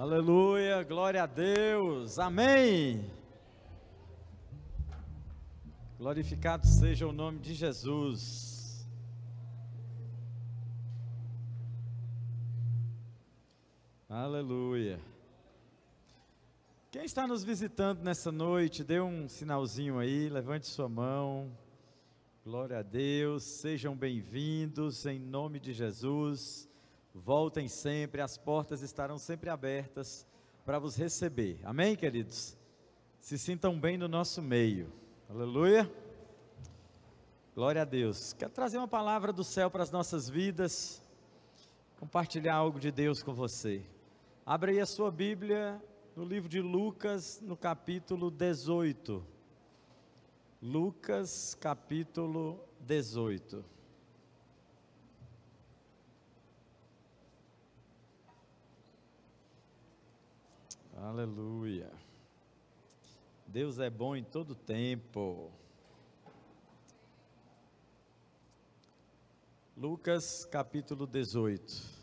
Aleluia, glória a Deus, amém. Glorificado seja o nome de Jesus. Aleluia. Quem está nos visitando nessa noite, dê um sinalzinho aí, levante sua mão. Glória a Deus, sejam bem-vindos em nome de Jesus. Voltem sempre, as portas estarão sempre abertas para vos receber. Amém, queridos? Se sintam bem no nosso meio. Aleluia. Glória a Deus. Quero trazer uma palavra do céu para as nossas vidas, compartilhar algo de Deus com você. Abra aí a sua Bíblia no livro de Lucas, no capítulo 18. Lucas, capítulo 18. Aleluia. Deus é bom em todo tempo. Lucas capítulo 18.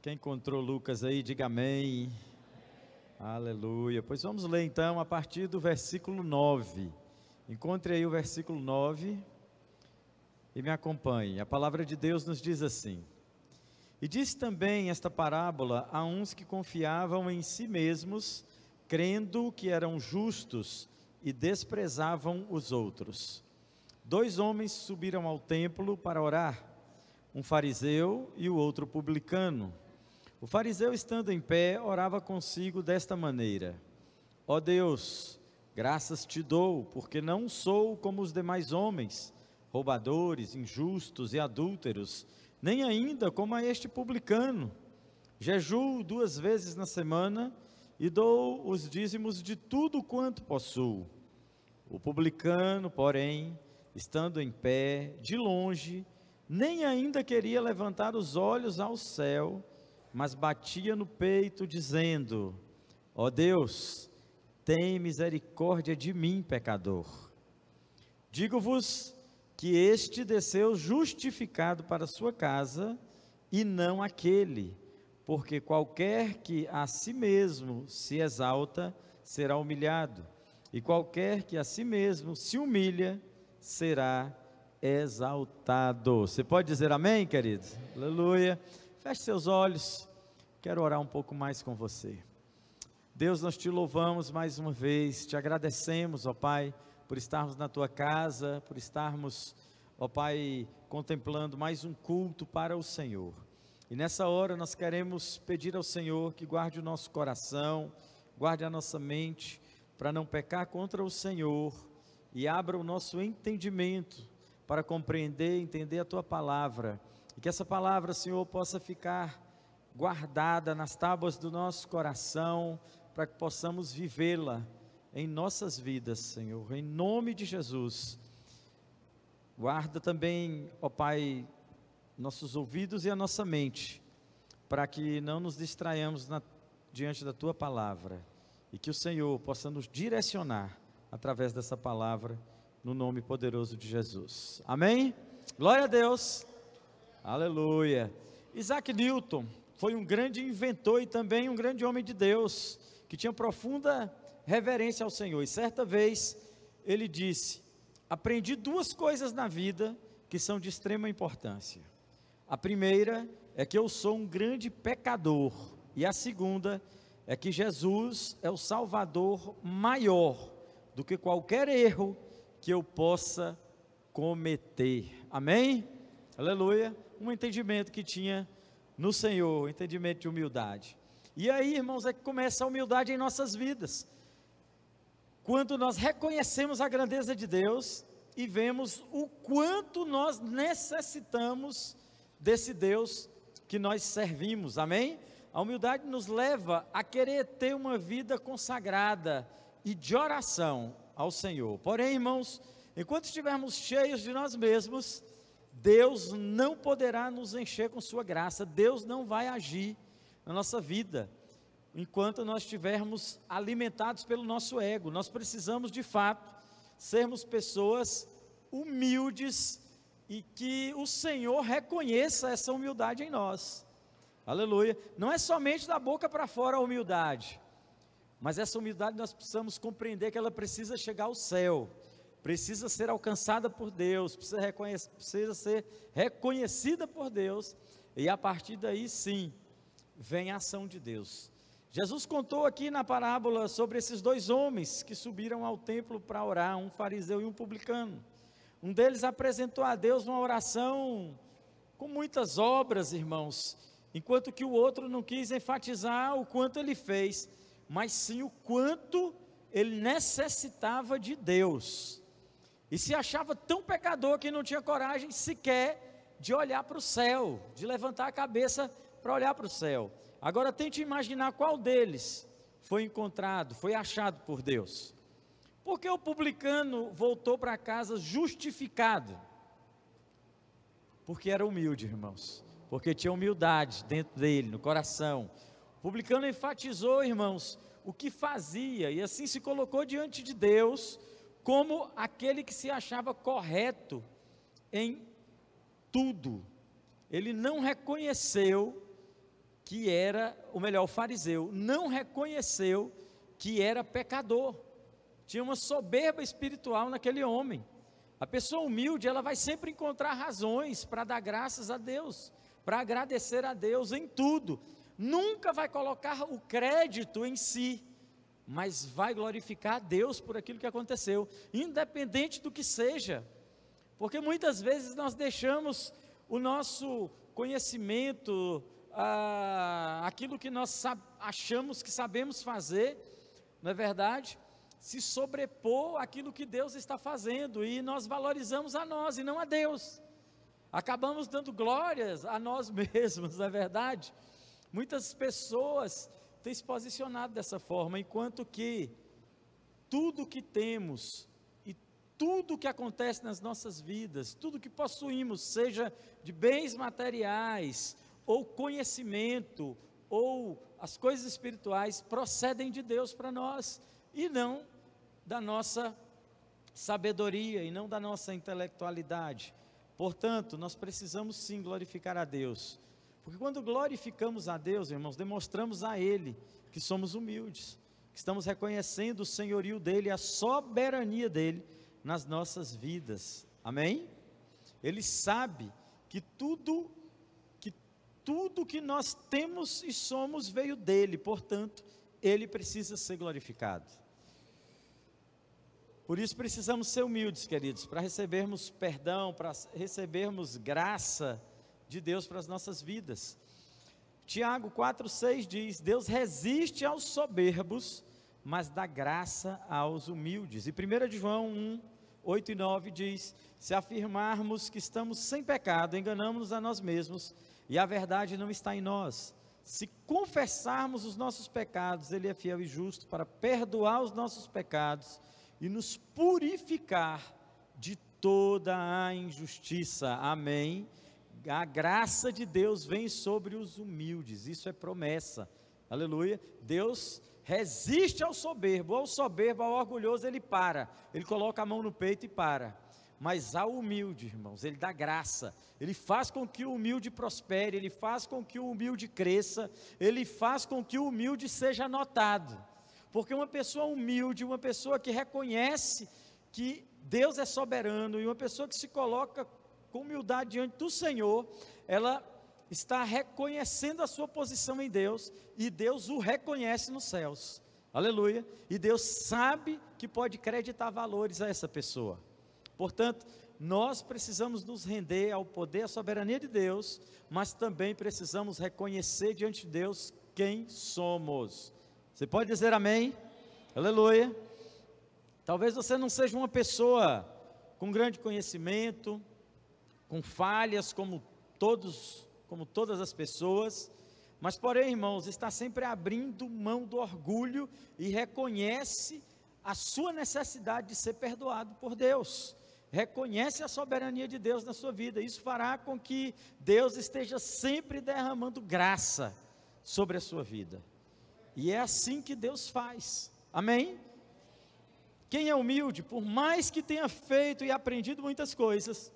Quem encontrou Lucas aí, diga amém. Aleluia. Pois vamos ler então a partir do versículo 9. Encontre aí o versículo 9 e me acompanhe. A palavra de Deus nos diz assim: e disse também esta parábola a uns que confiavam em si mesmos, crendo que eram justos e desprezavam os outros. Dois homens subiram ao templo para orar, um fariseu e o outro publicano. O fariseu, estando em pé, orava consigo desta maneira: Ó Deus, graças te dou, porque não sou como os demais homens, roubadores, injustos e adúlteros nem ainda como a este publicano. Jejuo duas vezes na semana e dou os dízimos de tudo quanto possuo. O publicano, porém, estando em pé, de longe, nem ainda queria levantar os olhos ao céu, mas batia no peito, dizendo: Ó oh Deus, tem misericórdia de mim, pecador. Digo-vos que este desceu justificado para sua casa e não aquele, porque qualquer que a si mesmo se exalta será humilhado, e qualquer que a si mesmo se humilha será exaltado. Você pode dizer amém, querido? Aleluia. Feche seus olhos. Quero orar um pouco mais com você. Deus, nós te louvamos mais uma vez, te agradecemos, ó Pai por estarmos na tua casa, por estarmos, ó Pai, contemplando mais um culto para o Senhor. E nessa hora nós queremos pedir ao Senhor que guarde o nosso coração, guarde a nossa mente, para não pecar contra o Senhor e abra o nosso entendimento para compreender entender a tua palavra. E que essa palavra, Senhor, possa ficar guardada nas tábuas do nosso coração, para que possamos vivê-la em nossas vidas, Senhor, em nome de Jesus. Guarda também, ó Pai, nossos ouvidos e a nossa mente, para que não nos distraiamos na, diante da tua palavra e que o Senhor possa nos direcionar através dessa palavra, no nome poderoso de Jesus. Amém? Glória a Deus. Aleluia. Isaac Newton foi um grande inventor e também um grande homem de Deus, que tinha profunda reverência ao Senhor. E certa vez ele disse: Aprendi duas coisas na vida que são de extrema importância. A primeira é que eu sou um grande pecador, e a segunda é que Jesus é o Salvador maior do que qualquer erro que eu possa cometer. Amém? Aleluia. Um entendimento que tinha no Senhor, um entendimento de humildade. E aí, irmãos, é que começa a humildade em nossas vidas quando nós reconhecemos a grandeza de Deus e vemos o quanto nós necessitamos desse Deus que nós servimos, amém? A humildade nos leva a querer ter uma vida consagrada e de oração ao Senhor. Porém, irmãos, enquanto estivermos cheios de nós mesmos, Deus não poderá nos encher com Sua graça, Deus não vai agir na nossa vida enquanto nós estivermos alimentados pelo nosso ego. Nós precisamos, de fato, sermos pessoas humildes e que o Senhor reconheça essa humildade em nós. Aleluia. Não é somente da boca para fora a humildade, mas essa humildade nós precisamos compreender que ela precisa chegar ao céu, precisa ser alcançada por Deus, precisa, precisa ser reconhecida por Deus, e a partir daí sim, vem a ação de Deus. Jesus contou aqui na parábola sobre esses dois homens que subiram ao templo para orar, um fariseu e um publicano. Um deles apresentou a Deus uma oração com muitas obras, irmãos, enquanto que o outro não quis enfatizar o quanto ele fez, mas sim o quanto ele necessitava de Deus. E se achava tão pecador que não tinha coragem sequer de olhar para o céu, de levantar a cabeça para olhar para o céu. Agora tente imaginar qual deles foi encontrado, foi achado por Deus. Porque o publicano voltou para casa justificado? Porque era humilde, irmãos. Porque tinha humildade dentro dele, no coração. O publicano enfatizou, irmãos, o que fazia e assim se colocou diante de Deus como aquele que se achava correto em tudo. Ele não reconheceu que era, o melhor, o fariseu, não reconheceu que era pecador tinha uma soberba espiritual naquele homem. A pessoa humilde, ela vai sempre encontrar razões para dar graças a Deus, para agradecer a Deus em tudo. Nunca vai colocar o crédito em si, mas vai glorificar a Deus por aquilo que aconteceu, independente do que seja. Porque muitas vezes nós deixamos o nosso conhecimento, ah, aquilo que nós achamos que sabemos fazer, não é verdade? se sobrepor aquilo que Deus está fazendo e nós valorizamos a nós e não a Deus. Acabamos dando glórias a nós mesmos, não é verdade? Muitas pessoas têm se posicionado dessa forma, enquanto que tudo que temos e tudo que acontece nas nossas vidas, tudo que possuímos, seja de bens materiais, ou conhecimento, ou as coisas espirituais, procedem de Deus para nós e não da nossa sabedoria e não da nossa intelectualidade. Portanto, nós precisamos sim glorificar a Deus. Porque quando glorificamos a Deus, irmãos, demonstramos a Ele que somos humildes, que estamos reconhecendo o senhorio dEle, a soberania dEle nas nossas vidas. Amém? Ele sabe que tudo tudo que nós temos e somos veio dele, portanto, ele precisa ser glorificado. Por isso precisamos ser humildes, queridos, para recebermos perdão, para recebermos graça de Deus para as nossas vidas. Tiago 4,6 diz: Deus resiste aos soberbos, mas dá graça aos humildes. E 1 de João 1, 8 e 9 diz: Se afirmarmos que estamos sem pecado, enganamos-nos a nós mesmos, e a verdade não está em nós. Se confessarmos os nossos pecados, Ele é fiel e justo para perdoar os nossos pecados e nos purificar de toda a injustiça. Amém. A graça de Deus vem sobre os humildes, isso é promessa. Aleluia. Deus resiste ao soberbo, ao soberbo, ao orgulhoso, ele para. Ele coloca a mão no peito e para. Mas ao humilde, irmãos, ele dá graça. Ele faz com que o humilde prospere, ele faz com que o humilde cresça, ele faz com que o humilde seja notado. Porque uma pessoa humilde, uma pessoa que reconhece que Deus é soberano e uma pessoa que se coloca com humildade diante do Senhor, ela está reconhecendo a sua posição em Deus e Deus o reconhece nos céus. Aleluia. E Deus sabe que pode acreditar valores a essa pessoa. Portanto, nós precisamos nos render ao poder, à soberania de Deus, mas também precisamos reconhecer diante de Deus quem somos. Você pode dizer amém? Aleluia. Talvez você não seja uma pessoa com grande conhecimento, com falhas como todos, como todas as pessoas, mas porém, irmãos, está sempre abrindo mão do orgulho e reconhece a sua necessidade de ser perdoado por Deus. Reconhece a soberania de Deus na sua vida. Isso fará com que Deus esteja sempre derramando graça sobre a sua vida. E é assim que Deus faz. Amém? Quem é humilde, por mais que tenha feito e aprendido muitas coisas,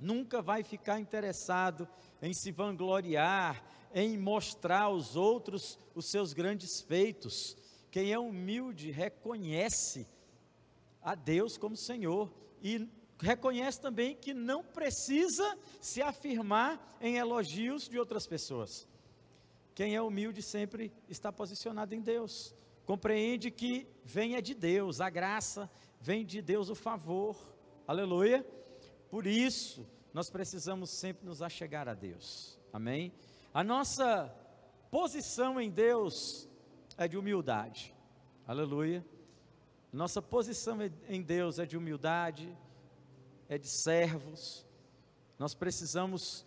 nunca vai ficar interessado em se vangloriar, em mostrar aos outros os seus grandes feitos. Quem é humilde reconhece a Deus como Senhor e reconhece também que não precisa se afirmar em elogios de outras pessoas. Quem é humilde sempre está posicionado em Deus, compreende que vem é de Deus, a graça vem de Deus, o favor, aleluia. Por isso, nós precisamos sempre nos achegar a Deus, amém? A nossa posição em Deus é de humildade, aleluia. Nossa posição em Deus é de humildade, é de servos. Nós precisamos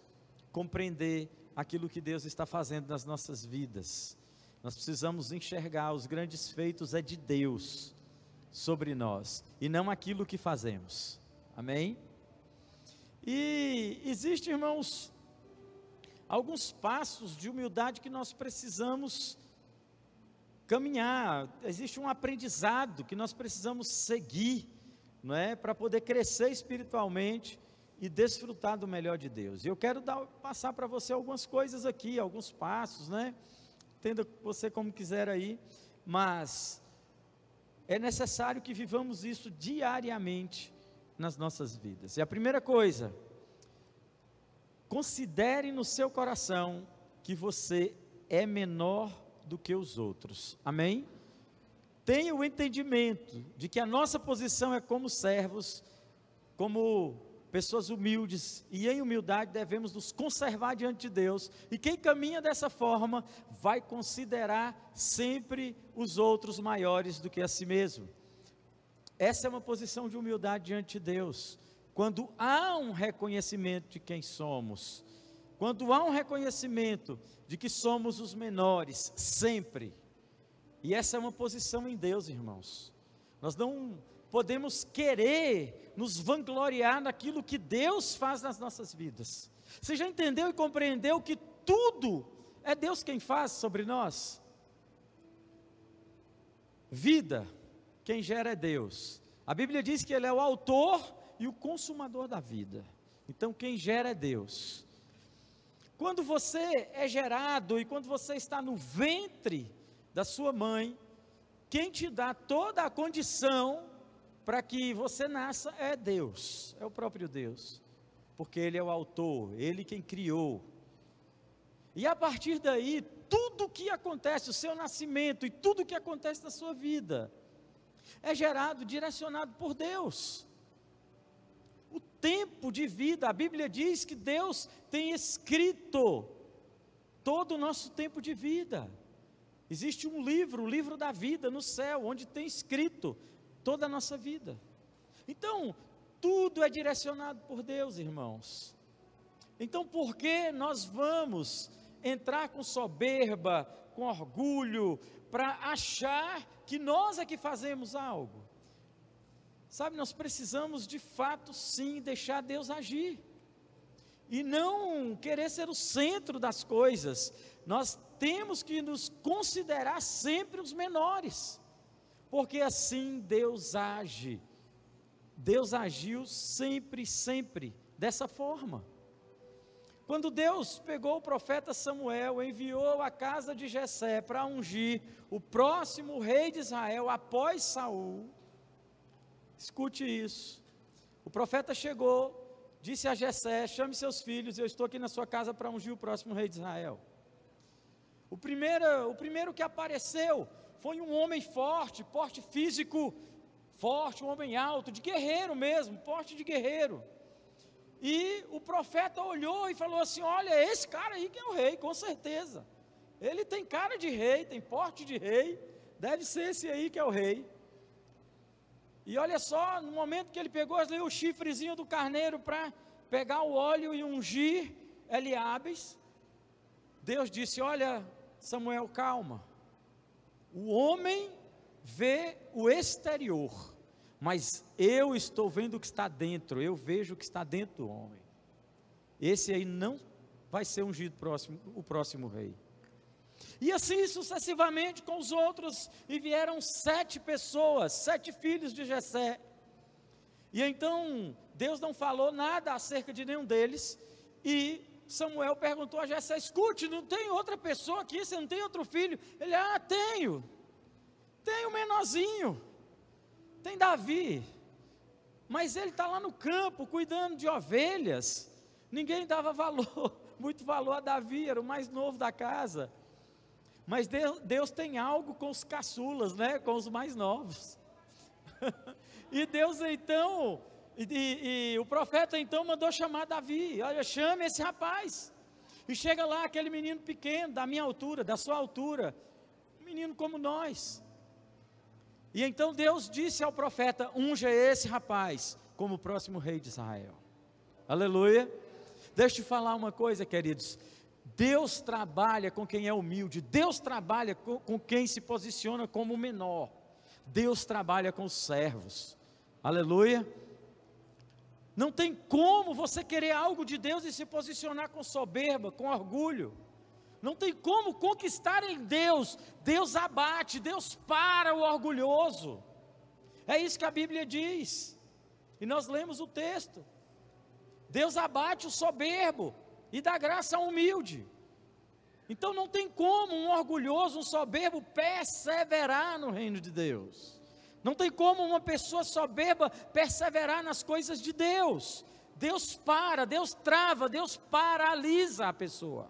compreender aquilo que Deus está fazendo nas nossas vidas. Nós precisamos enxergar os grandes feitos é de Deus sobre nós e não aquilo que fazemos. Amém? E existe, irmãos, alguns passos de humildade que nós precisamos caminhar. Existe um aprendizado que nós precisamos seguir não é? Para poder crescer espiritualmente e desfrutar do melhor de Deus. Eu quero dar, passar para você algumas coisas aqui, alguns passos, né? Entenda você como quiser aí, mas é necessário que vivamos isso diariamente nas nossas vidas. E a primeira coisa, considere no seu coração que você é menor do que os outros. Amém? tenha o entendimento de que a nossa posição é como servos, como pessoas humildes, e em humildade devemos nos conservar diante de Deus, e quem caminha dessa forma vai considerar sempre os outros maiores do que a si mesmo. Essa é uma posição de humildade diante de Deus. Quando há um reconhecimento de quem somos, quando há um reconhecimento de que somos os menores, sempre, e essa é uma posição em Deus, irmãos. Nós não podemos querer nos vangloriar naquilo que Deus faz nas nossas vidas. Você já entendeu e compreendeu que tudo é Deus quem faz sobre nós? Vida, quem gera é Deus. A Bíblia diz que Ele é o autor e o consumador da vida. Então, quem gera é Deus. Quando você é gerado e quando você está no ventre da sua mãe, quem te dá toda a condição para que você nasça é Deus, é o próprio Deus, porque Ele é o autor, Ele quem criou. E a partir daí, tudo que acontece, o seu nascimento e tudo que acontece na sua vida, é gerado, direcionado por Deus. Tempo de vida, a Bíblia diz que Deus tem escrito todo o nosso tempo de vida. Existe um livro, o livro da vida no céu, onde tem escrito toda a nossa vida. Então, tudo é direcionado por Deus, irmãos. Então, por que nós vamos entrar com soberba, com orgulho, para achar que nós é que fazemos algo? Sabe, nós precisamos de fato sim deixar Deus agir. E não querer ser o centro das coisas. Nós temos que nos considerar sempre os menores, porque assim Deus age. Deus agiu sempre, sempre dessa forma. Quando Deus pegou o profeta Samuel, enviou a casa de Jessé para ungir o próximo rei de Israel após Saul. Escute isso. O profeta chegou, disse a Jessé: "Chame seus filhos, eu estou aqui na sua casa para ungir o próximo rei de Israel." O primeiro, o primeiro que apareceu foi um homem forte, porte físico forte, um homem alto, de guerreiro mesmo, porte de guerreiro. E o profeta olhou e falou assim: Olha, esse cara aí que é o rei, com certeza. Ele tem cara de rei, tem porte de rei, deve ser esse aí que é o rei. E olha só, no momento que ele pegou ali o chifrezinho do carneiro para pegar o óleo e ungir Eliabes, Deus disse: Olha, Samuel, calma. O homem vê o exterior, mas eu estou vendo o que está dentro, eu vejo o que está dentro do homem. Esse aí não vai ser ungido próximo, o próximo rei. E assim sucessivamente com os outros, e vieram sete pessoas, sete filhos de Jessé. E então Deus não falou nada acerca de nenhum deles, e Samuel perguntou a Jessé: escute, não tem outra pessoa aqui, você não tem outro filho? Ele, ah, tenho, tenho o menorzinho, tem Davi, mas ele está lá no campo cuidando de ovelhas. Ninguém dava valor, muito valor a Davi, era o mais novo da casa. Mas Deus, tem algo com os caçulas, né? Com os mais novos. e Deus então, e, e, o profeta então mandou chamar Davi. Olha, chame esse rapaz. E chega lá aquele menino pequeno, da minha altura, da sua altura, um menino como nós. E então Deus disse ao profeta: unja esse rapaz como o próximo rei de Israel. Aleluia. Deixa eu te falar uma coisa, queridos. Deus trabalha com quem é humilde, Deus trabalha com, com quem se posiciona como menor, Deus trabalha com os servos, aleluia. Não tem como você querer algo de Deus e se posicionar com soberba, com orgulho. Não tem como conquistar em Deus. Deus abate, Deus para o orgulhoso. É isso que a Bíblia diz. E nós lemos o texto. Deus abate o soberbo e dá graça ao humilde. Então não tem como um orgulhoso, um soberbo perseverar no reino de Deus. Não tem como uma pessoa soberba perseverar nas coisas de Deus. Deus para, Deus trava, Deus paralisa a pessoa.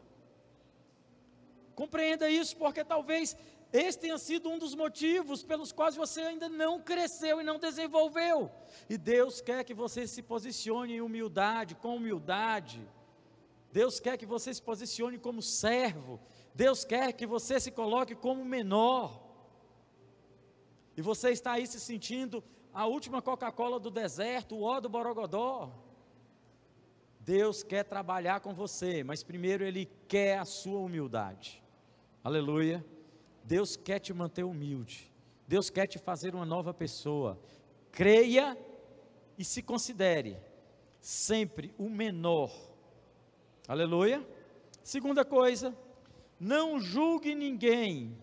Compreenda isso, porque talvez esse tenha sido um dos motivos pelos quais você ainda não cresceu e não desenvolveu. E Deus quer que você se posicione em humildade, com humildade Deus quer que você se posicione como servo. Deus quer que você se coloque como menor. E você está aí se sentindo a última Coca-Cola do deserto, o ó do Borogodó. Deus quer trabalhar com você, mas primeiro Ele quer a sua humildade. Aleluia. Deus quer te manter humilde. Deus quer te fazer uma nova pessoa. Creia e se considere sempre o menor Aleluia. Segunda coisa, não julgue ninguém,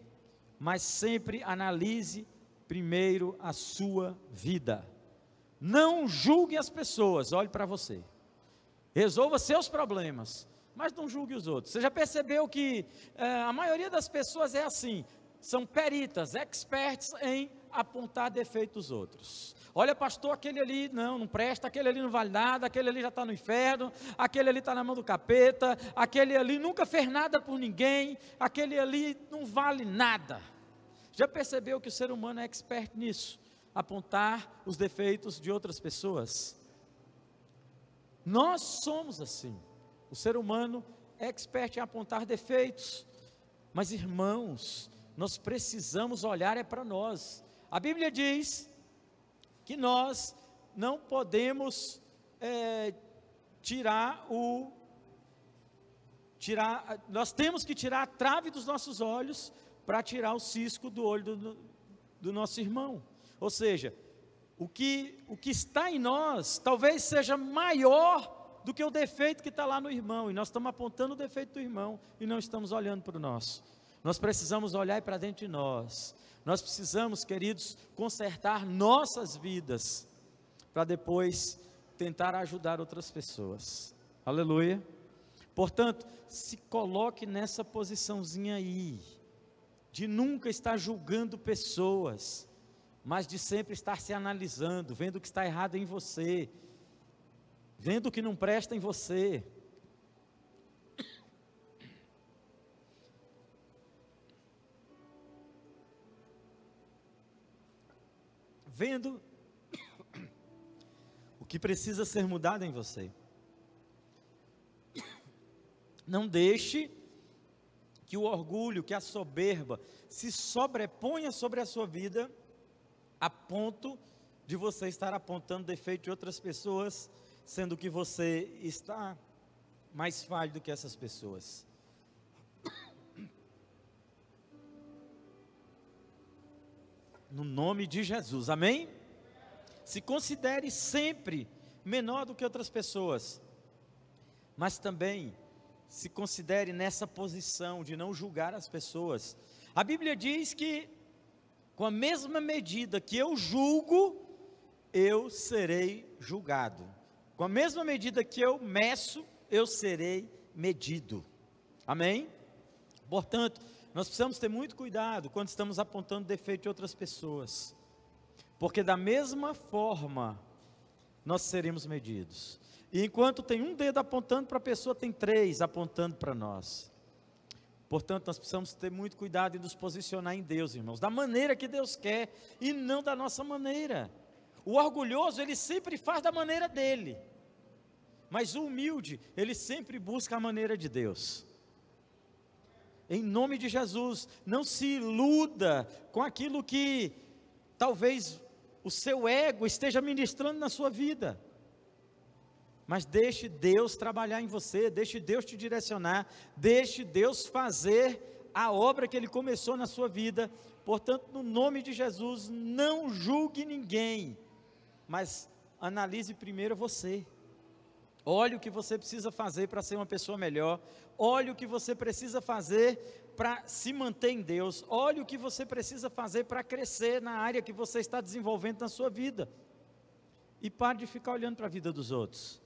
mas sempre analise primeiro a sua vida. Não julgue as pessoas, olhe para você. Resolva seus problemas, mas não julgue os outros. Você já percebeu que é, a maioria das pessoas é assim, são peritas, experts em apontar defeitos outros. Olha, pastor, aquele ali não, não presta, aquele ali não vale nada, aquele ali já está no inferno, aquele ali está na mão do capeta, aquele ali nunca fez nada por ninguém, aquele ali não vale nada. Já percebeu que o ser humano é expert nisso? Apontar os defeitos de outras pessoas? Nós somos assim. O ser humano é expert em apontar defeitos. Mas irmãos, nós precisamos olhar é para nós. A Bíblia diz que nós não podemos é, tirar o tirar, nós temos que tirar a trave dos nossos olhos para tirar o cisco do olho do, do nosso irmão. Ou seja, o que, o que está em nós talvez seja maior do que o defeito que está lá no irmão, e nós estamos apontando o defeito do irmão e não estamos olhando para o nosso. Nós precisamos olhar para dentro de nós nós precisamos, queridos, consertar nossas vidas para depois tentar ajudar outras pessoas. Aleluia. Portanto, se coloque nessa posiçãozinha aí, de nunca estar julgando pessoas, mas de sempre estar se analisando, vendo o que está errado em você, vendo o que não presta em você. Vendo o que precisa ser mudado em você. Não deixe que o orgulho, que a soberba se sobreponha sobre a sua vida a ponto de você estar apontando defeito de outras pessoas, sendo que você está mais falho do que essas pessoas. No nome de Jesus, amém? Se considere sempre menor do que outras pessoas, mas também se considere nessa posição de não julgar as pessoas. A Bíblia diz que, com a mesma medida que eu julgo, eu serei julgado. Com a mesma medida que eu meço, eu serei medido. Amém? Portanto, nós precisamos ter muito cuidado quando estamos apontando defeito de outras pessoas. Porque da mesma forma, nós seremos medidos. E enquanto tem um dedo apontando para a pessoa, tem três apontando para nós. Portanto, nós precisamos ter muito cuidado em nos posicionar em Deus, irmãos, da maneira que Deus quer e não da nossa maneira. O orgulhoso, ele sempre faz da maneira dele. Mas o humilde, ele sempre busca a maneira de Deus. Em nome de Jesus, não se iluda com aquilo que talvez o seu ego esteja ministrando na sua vida. Mas deixe Deus trabalhar em você, deixe Deus te direcionar, deixe Deus fazer a obra que Ele começou na sua vida. Portanto, no nome de Jesus, não julgue ninguém, mas analise primeiro você. Olhe o que você precisa fazer para ser uma pessoa melhor. Olhe o que você precisa fazer para se manter em Deus. Olhe o que você precisa fazer para crescer na área que você está desenvolvendo na sua vida. E pare de ficar olhando para a vida dos outros.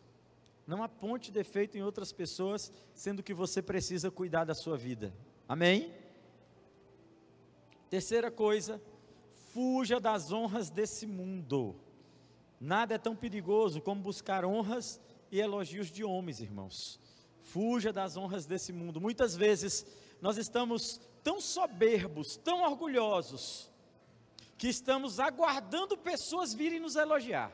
Não aponte defeito em outras pessoas, sendo que você precisa cuidar da sua vida. Amém? Terceira coisa, fuja das honras desse mundo. Nada é tão perigoso como buscar honras e elogios de homens, irmãos. Fuja das honras desse mundo. Muitas vezes nós estamos tão soberbos, tão orgulhosos, que estamos aguardando pessoas virem nos elogiar.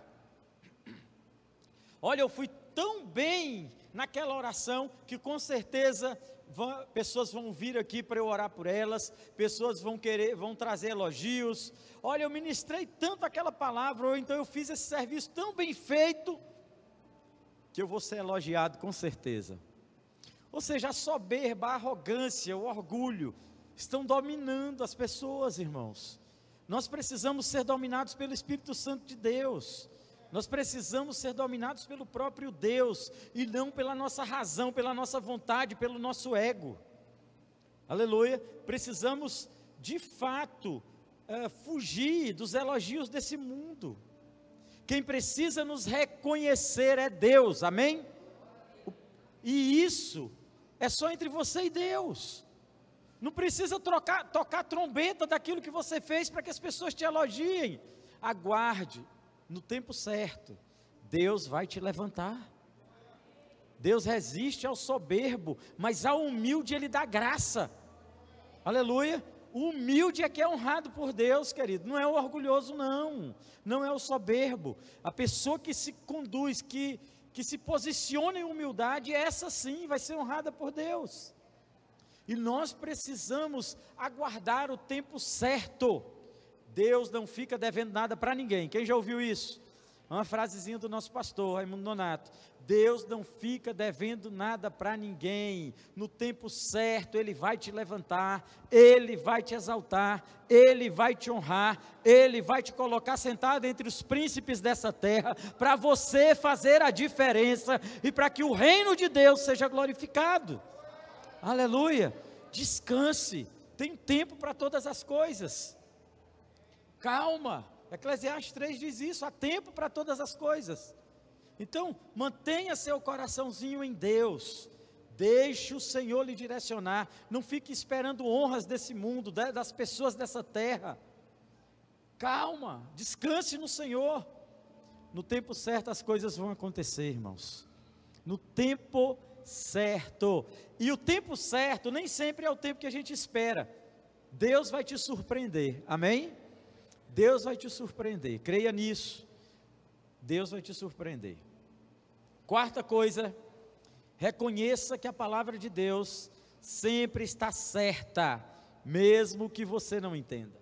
Olha, eu fui tão bem naquela oração que com certeza vão, pessoas vão vir aqui para eu orar por elas, pessoas vão querer, vão trazer elogios. Olha, eu ministrei tanto aquela palavra, ou então eu fiz esse serviço tão bem feito, que eu vou ser elogiado com certeza. Ou seja, a soberba, a arrogância, o orgulho estão dominando as pessoas, irmãos. Nós precisamos ser dominados pelo Espírito Santo de Deus. Nós precisamos ser dominados pelo próprio Deus e não pela nossa razão, pela nossa vontade, pelo nosso ego. Aleluia. Precisamos, de fato, uh, fugir dos elogios desse mundo. Quem precisa nos reconhecer é Deus, amém? E isso é só entre você e Deus. Não precisa trocar, tocar trombeta daquilo que você fez para que as pessoas te elogiem. Aguarde, no tempo certo, Deus vai te levantar. Deus resiste ao soberbo, mas ao humilde ele dá graça. Aleluia. O humilde é que é honrado por Deus, querido. Não é o orgulhoso, não. Não é o soberbo. A pessoa que se conduz, que, que se posiciona em humildade, essa sim vai ser honrada por Deus. E nós precisamos aguardar o tempo certo. Deus não fica devendo nada para ninguém. Quem já ouviu isso? Uma frasezinha do nosso pastor, Raimundo Nonato. Deus não fica devendo nada para ninguém. No tempo certo, Ele vai te levantar, Ele vai te exaltar, Ele vai te honrar, Ele vai te colocar sentado entre os príncipes dessa terra, para você fazer a diferença e para que o reino de Deus seja glorificado. Aleluia. Descanse, tem tempo para todas as coisas. Calma. Eclesiastes 3 diz isso: há tempo para todas as coisas. Então, mantenha seu coraçãozinho em Deus. Deixe o Senhor lhe direcionar. Não fique esperando honras desse mundo, das pessoas dessa terra. Calma, descanse no Senhor. No tempo certo as coisas vão acontecer, irmãos. No tempo certo. E o tempo certo nem sempre é o tempo que a gente espera. Deus vai te surpreender. Amém? Deus vai te surpreender. Creia nisso. Deus vai te surpreender. Quarta coisa, reconheça que a palavra de Deus sempre está certa, mesmo que você não entenda.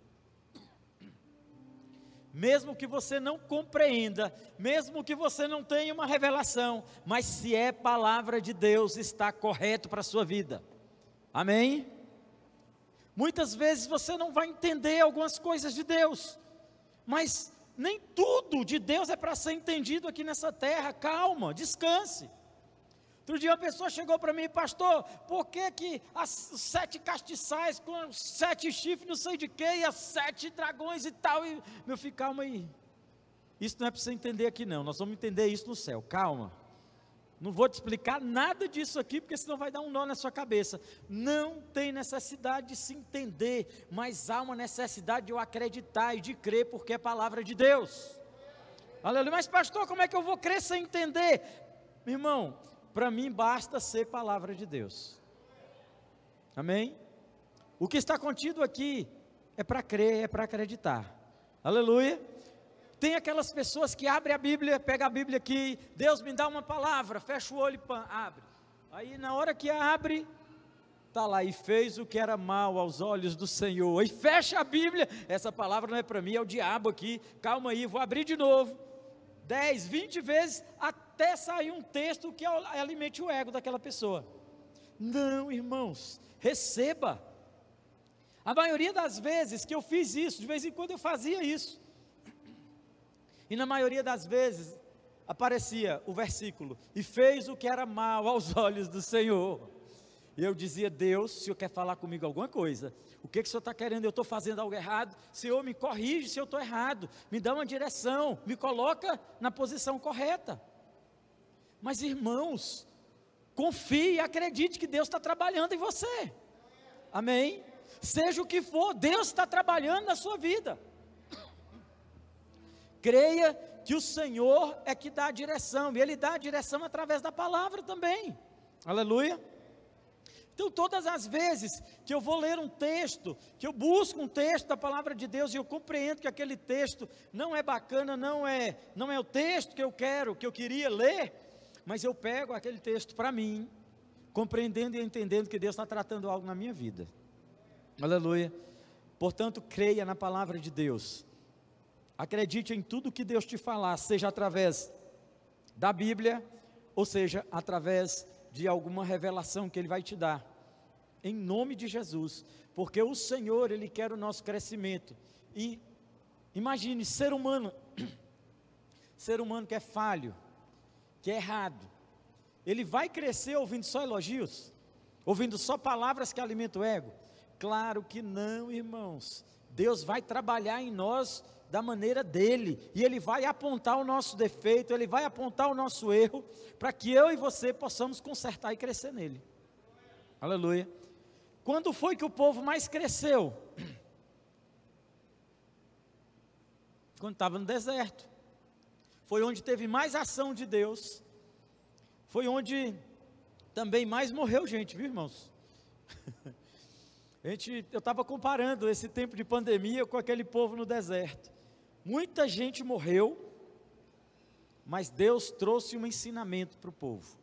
Mesmo que você não compreenda, mesmo que você não tenha uma revelação, mas se é palavra de Deus, está correto para a sua vida. Amém? Muitas vezes você não vai entender algumas coisas de Deus, mas nem tudo de Deus é para ser entendido aqui nessa terra. Calma, descanse. Outro dia uma pessoa chegou para mim, pastor, por que que as sete castiçais com sete chifres, não sei de quê, e as sete dragões e tal, e, meu filho, calma aí, isso não é para você entender aqui não, nós vamos entender isso no céu, calma, Não vou te explicar nada disso aqui, porque senão vai dar um nó na sua cabeça. Não tem necessidade de se entender, mas há uma necessidade de eu acreditar e de crer, porque é palavra de Deus. Aleluia. Mas, pastor, como é que eu vou crer sem entender? Irmão, para mim basta ser palavra de Deus. Amém? O que está contido aqui é para crer, é para acreditar. Aleluia. Tem aquelas pessoas que abrem a Bíblia, pega a Bíblia aqui, Deus me dá uma palavra, fecha o olho e pã, abre. Aí na hora que abre, está lá, e fez o que era mal aos olhos do Senhor. E fecha a Bíblia, essa palavra não é para mim, é o diabo aqui. Calma aí, vou abrir de novo. 10, 20 vezes, até sair um texto que alimente o ego daquela pessoa. Não, irmãos, receba. A maioria das vezes que eu fiz isso, de vez em quando eu fazia isso. E na maioria das vezes aparecia o versículo: E fez o que era mal aos olhos do Senhor. E eu dizia: Deus, se o Senhor quer falar comigo alguma coisa, o que, que o Senhor está querendo? Eu estou fazendo algo errado? Senhor, me corrige se eu estou errado, me dá uma direção, me coloca na posição correta. Mas irmãos, confie e acredite que Deus está trabalhando em você. Amém? Seja o que for, Deus está trabalhando na sua vida. Creia que o Senhor é que dá a direção, e Ele dá a direção através da palavra também. Aleluia. Então, todas as vezes que eu vou ler um texto, que eu busco um texto da palavra de Deus e eu compreendo que aquele texto não é bacana, não é, não é o texto que eu quero, que eu queria ler, mas eu pego aquele texto para mim, compreendendo e entendendo que Deus está tratando algo na minha vida. Aleluia. Portanto, creia na palavra de Deus. Acredite em tudo que Deus te falar, seja através da Bíblia, ou seja, através de alguma revelação que Ele vai te dar. Em nome de Jesus, porque o Senhor, Ele quer o nosso crescimento. E imagine, ser humano, ser humano que é falho, que é errado, ele vai crescer ouvindo só elogios? Ouvindo só palavras que alimentam o ego? Claro que não, irmãos. Deus vai trabalhar em nós da maneira dele, e ele vai apontar o nosso defeito, ele vai apontar o nosso erro, para que eu e você possamos consertar e crescer nele. Aleluia. Quando foi que o povo mais cresceu? Quando estava no deserto. Foi onde teve mais ação de Deus. Foi onde também mais morreu gente, viu irmãos? gente, eu estava comparando esse tempo de pandemia com aquele povo no deserto. Muita gente morreu, mas Deus trouxe um ensinamento para o povo.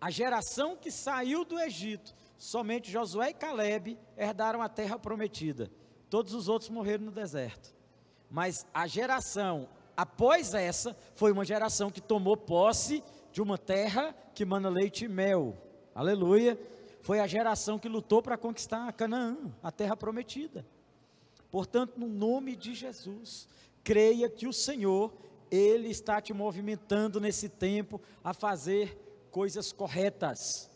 A geração que saiu do Egito, somente Josué e Caleb herdaram a terra prometida. Todos os outros morreram no deserto. Mas a geração após essa foi uma geração que tomou posse de uma terra que mana leite e mel. Aleluia. Foi a geração que lutou para conquistar a Canaã, a terra prometida. Portanto, no nome de Jesus, creia que o Senhor, Ele está te movimentando nesse tempo a fazer coisas corretas.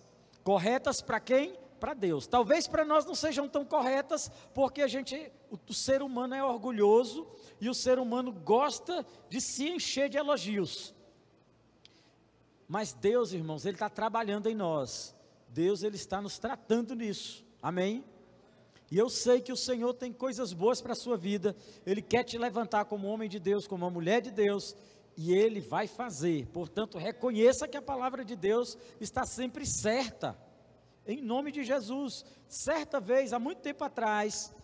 Corretas para quem? Para Deus. Talvez para nós não sejam tão corretas, porque a gente, o, o ser humano é orgulhoso e o ser humano gosta de se encher de elogios. Mas Deus, irmãos, Ele está trabalhando em nós. Deus, Ele está nos tratando nisso. Amém? E eu sei que o Senhor tem coisas boas para a sua vida. Ele quer te levantar como homem de Deus, como uma mulher de Deus, e ele vai fazer. Portanto, reconheça que a palavra de Deus está sempre certa. Em nome de Jesus. Certa vez, há muito tempo atrás,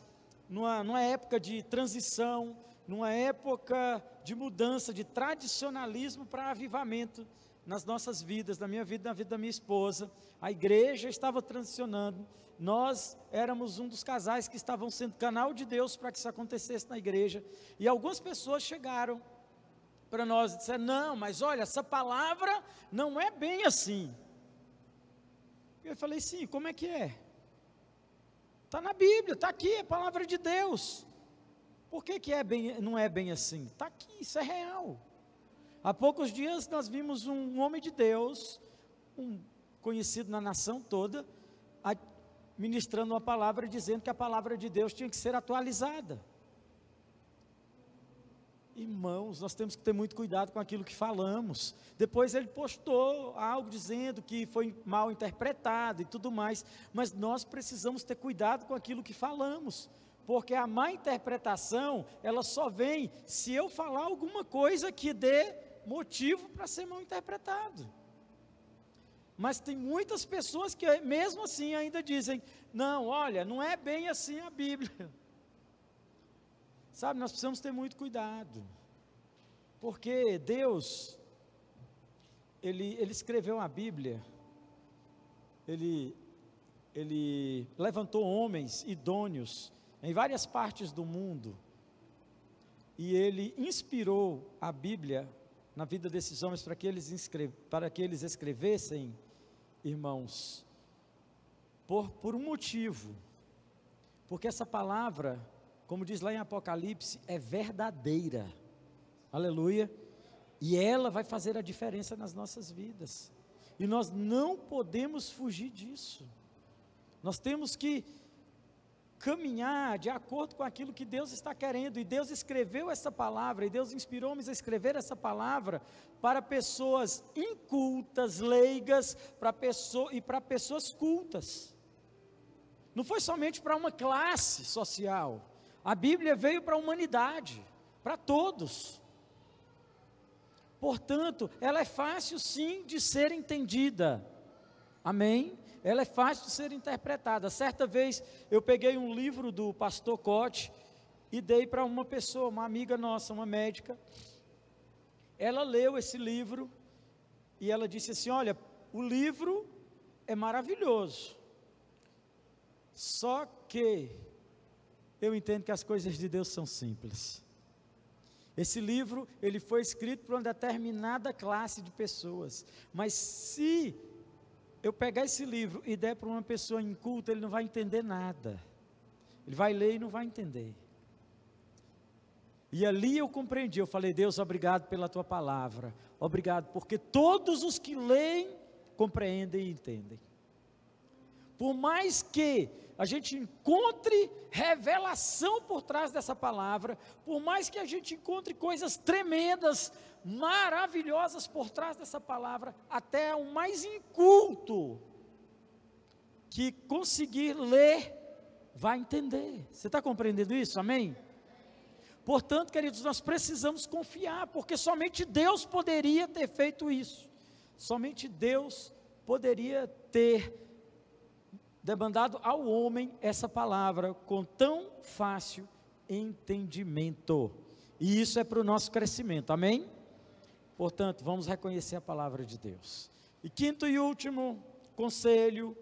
numa, numa época de transição, numa época de mudança, de tradicionalismo para avivamento nas nossas vidas, na minha vida, na vida da minha esposa, a igreja estava transicionando nós éramos um dos casais que estavam sendo canal de Deus para que isso acontecesse na igreja. E algumas pessoas chegaram para nós e disseram: Não, mas olha, essa palavra não é bem assim. Eu falei: Sim, como é que é? Está na Bíblia, está aqui, é a palavra de Deus. Por que, que é bem, não é bem assim? Está aqui, isso é real. Há poucos dias nós vimos um homem de Deus, um conhecido na nação toda, ministrando uma palavra dizendo que a palavra de Deus tinha que ser atualizada. Irmãos, nós temos que ter muito cuidado com aquilo que falamos. Depois ele postou algo dizendo que foi mal interpretado e tudo mais, mas nós precisamos ter cuidado com aquilo que falamos, porque a má interpretação, ela só vem se eu falar alguma coisa que dê motivo para ser mal interpretado. Mas tem muitas pessoas que mesmo assim ainda dizem: "Não, olha, não é bem assim a Bíblia". Sabe, nós precisamos ter muito cuidado. Porque Deus, Ele, ele escreveu a Bíblia, ele, ele levantou homens idôneos em várias partes do mundo, e Ele inspirou a Bíblia na vida desses homens para que eles, para que eles escrevessem, irmãos, por, por um motivo, porque essa palavra como diz lá em Apocalipse, é verdadeira. Aleluia. E ela vai fazer a diferença nas nossas vidas. E nós não podemos fugir disso. Nós temos que caminhar de acordo com aquilo que Deus está querendo. E Deus escreveu essa palavra, e Deus inspirou homens a escrever essa palavra para pessoas incultas, leigas, para pessoa, e para pessoas cultas. Não foi somente para uma classe social. A Bíblia veio para a humanidade, para todos. Portanto, ela é fácil sim de ser entendida. Amém? Ela é fácil de ser interpretada. Certa vez eu peguei um livro do pastor Cote e dei para uma pessoa, uma amiga nossa, uma médica. Ela leu esse livro e ela disse assim: Olha, o livro é maravilhoso. Só que eu entendo que as coisas de Deus são simples. Esse livro, ele foi escrito para uma determinada classe de pessoas, mas se eu pegar esse livro e der para uma pessoa inculta, ele não vai entender nada. Ele vai ler e não vai entender. E ali eu compreendi, eu falei, Deus, obrigado pela tua palavra. Obrigado, porque todos os que leem compreendem e entendem. Por mais que a gente encontre revelação por trás dessa palavra, por mais que a gente encontre coisas tremendas, maravilhosas por trás dessa palavra, até o mais inculto que conseguir ler vai entender. Você está compreendendo isso? Amém? Portanto, queridos, nós precisamos confiar, porque somente Deus poderia ter feito isso. Somente Deus poderia ter demandado ao homem essa palavra com tão fácil entendimento. E isso é para o nosso crescimento, amém? Portanto, vamos reconhecer a palavra de Deus. E quinto e último conselho: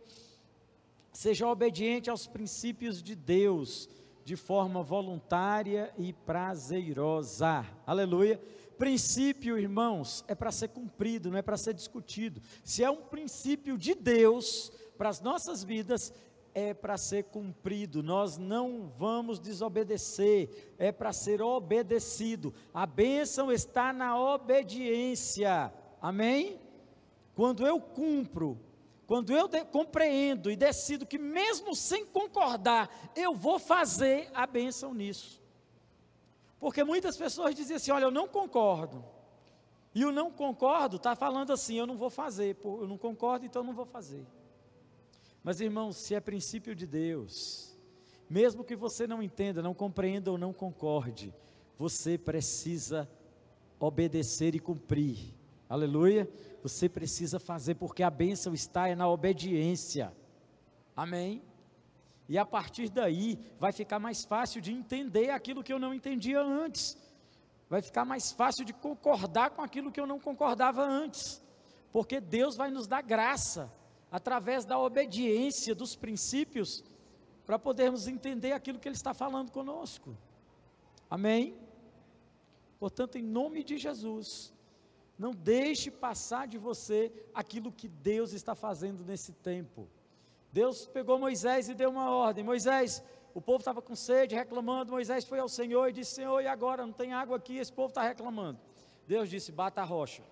seja obediente aos princípios de Deus de forma voluntária e prazerosa. Aleluia. Princípio, irmãos, é para ser cumprido, não é para ser discutido. Se é um princípio de Deus, para as nossas vidas é para ser cumprido, nós não vamos desobedecer, é para ser obedecido. A bênção está na obediência, amém? Quando eu cumpro, quando eu compreendo e decido que, mesmo sem concordar, eu vou fazer a bênção nisso. Porque muitas pessoas dizem assim: olha, eu não concordo. E o não concordo está falando assim: eu não vou fazer, eu não concordo, então eu não vou fazer. Mas irmãos, se é princípio de Deus, mesmo que você não entenda, não compreenda ou não concorde, você precisa obedecer e cumprir. Aleluia? Você precisa fazer porque a bênção está é na obediência. Amém? E a partir daí vai ficar mais fácil de entender aquilo que eu não entendia antes. Vai ficar mais fácil de concordar com aquilo que eu não concordava antes. Porque Deus vai nos dar graça através da obediência dos princípios, para podermos entender aquilo que Ele está falando conosco. Amém? Portanto, em nome de Jesus, não deixe passar de você aquilo que Deus está fazendo nesse tempo. Deus pegou Moisés e deu uma ordem: Moisés, o povo estava com sede, reclamando. Moisés foi ao Senhor e disse: Senhor, e agora? Não tem água aqui, esse povo está reclamando. Deus disse: Bata a rocha.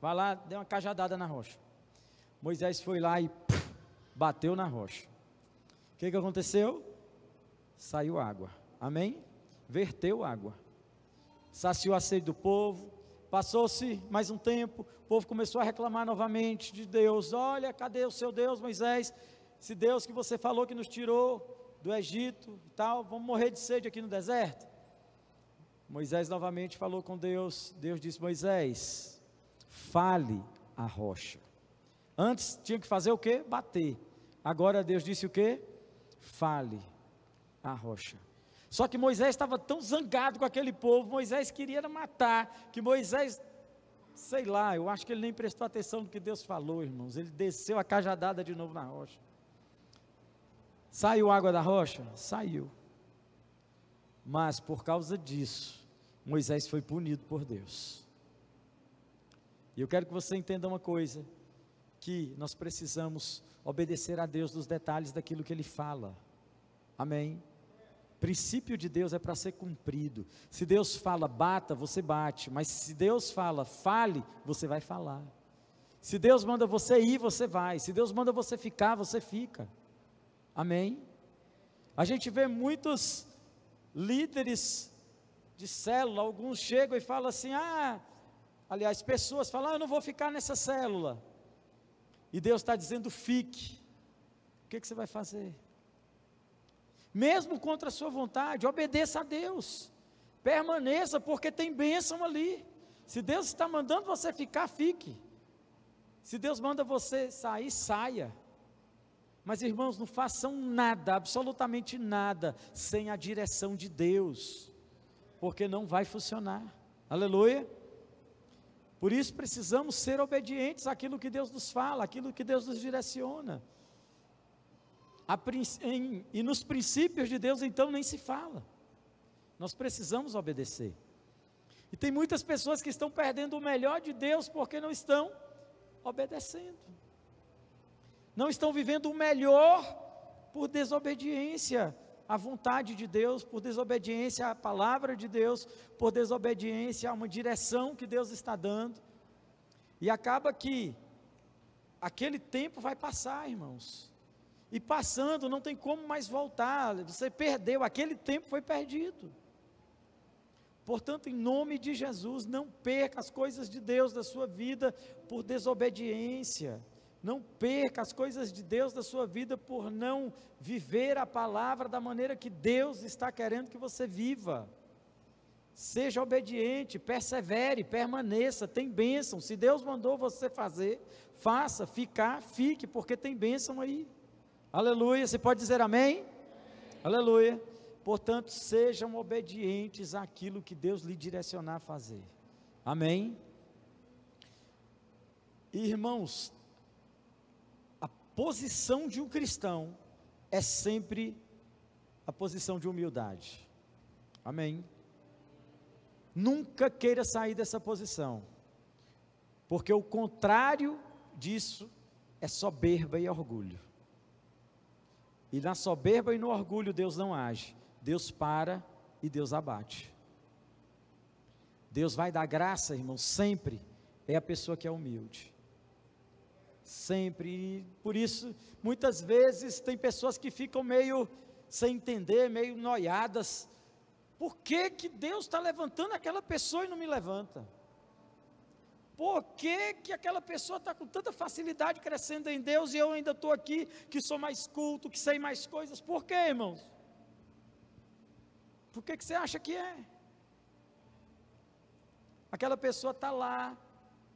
Vai lá, dê uma cajadada na rocha. Moisés foi lá e puf, bateu na rocha. O que, que aconteceu? Saiu água. Amém? Verteu água. saciou a sede do povo. Passou-se mais um tempo, o povo começou a reclamar novamente de Deus: Olha, cadê o seu Deus, Moisés? Esse Deus que você falou que nos tirou do Egito e tal, vamos morrer de sede aqui no deserto? Moisés novamente falou com Deus. Deus disse: Moisés, fale a rocha. Antes tinha que fazer o que? Bater. Agora Deus disse o que? Fale a rocha. Só que Moisés estava tão zangado com aquele povo, Moisés queria matar, que Moisés, sei lá, eu acho que ele nem prestou atenção no que Deus falou, irmãos. Ele desceu a cajadada de novo na rocha. Saiu água da rocha? Saiu. Mas por causa disso, Moisés foi punido por Deus. E eu quero que você entenda uma coisa: que nós precisamos obedecer a Deus nos detalhes daquilo que Ele fala. Amém? Princípio de Deus é para ser cumprido. Se Deus fala bata, você bate. Mas se Deus fala fale, você vai falar. Se Deus manda você ir, você vai. Se Deus manda você ficar, você fica. Amém? A gente vê muitos líderes de célula, alguns chegam e falam assim: ah, aliás, pessoas falam, ah, eu não vou ficar nessa célula. E Deus está dizendo: fique. O que, que você vai fazer? mesmo contra a sua vontade, obedeça a Deus, permaneça, porque tem bênção ali. Se Deus está mandando você ficar, fique. Se Deus manda você sair, saia. Mas irmãos, não façam nada, absolutamente nada, sem a direção de Deus, porque não vai funcionar. Aleluia. Por isso precisamos ser obedientes àquilo que Deus nos fala, àquilo que Deus nos direciona em, e nos princípios de Deus, então, nem se fala. Nós precisamos obedecer. E tem muitas pessoas que estão perdendo o melhor de Deus porque não estão obedecendo. Não estão vivendo o melhor por desobediência à vontade de Deus, por desobediência à palavra de Deus, por desobediência a uma direção que Deus está dando. E acaba que aquele tempo vai passar, irmãos. E passando, não tem como mais voltar. Você perdeu, aquele tempo foi perdido. Portanto, em nome de Jesus, não perca as coisas de Deus da sua vida por desobediência. Não perca as coisas de Deus da sua vida por não viver a palavra da maneira que Deus está querendo que você viva. Seja obediente, persevere, permaneça, tem bênção. Se Deus mandou você fazer, faça, ficar, fique, porque tem bênção aí. Aleluia. Você pode dizer amém? Aleluia. Portanto, sejam obedientes àquilo que Deus lhe direcionar a fazer. Amém? Irmãos, posição de um cristão é sempre a posição de humildade. Amém? Nunca queira sair dessa posição, porque o contrário disso é soberba e orgulho. E na soberba e no orgulho Deus não age. Deus para e Deus abate. Deus vai dar graça, irmão, sempre é a pessoa que é humilde. Sempre. E por isso, muitas vezes tem pessoas que ficam meio sem entender, meio noiadas. Por que, que Deus está levantando aquela pessoa e não me levanta? Por que, que aquela pessoa está com tanta facilidade crescendo em Deus e eu ainda estou aqui, que sou mais culto, que sei mais coisas? Por que, irmãos? Por que, que você acha que é? Aquela pessoa está lá,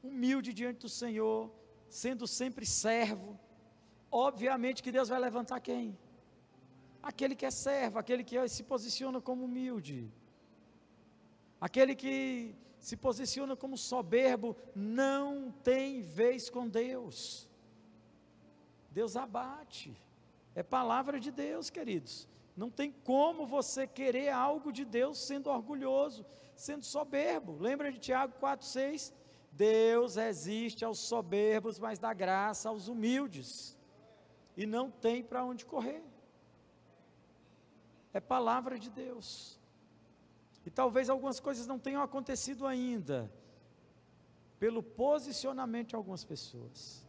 humilde diante do Senhor, sendo sempre servo. Obviamente que Deus vai levantar quem? Aquele que é servo, aquele que se posiciona como humilde. Aquele que se posiciona como soberbo, não tem vez com Deus. Deus abate. É palavra de Deus, queridos. Não tem como você querer algo de Deus sendo orgulhoso, sendo soberbo. Lembra de Tiago 4,6? Deus resiste aos soberbos, mas dá graça aos humildes. E não tem para onde correr. É palavra de Deus. E talvez algumas coisas não tenham acontecido ainda, pelo posicionamento de algumas pessoas.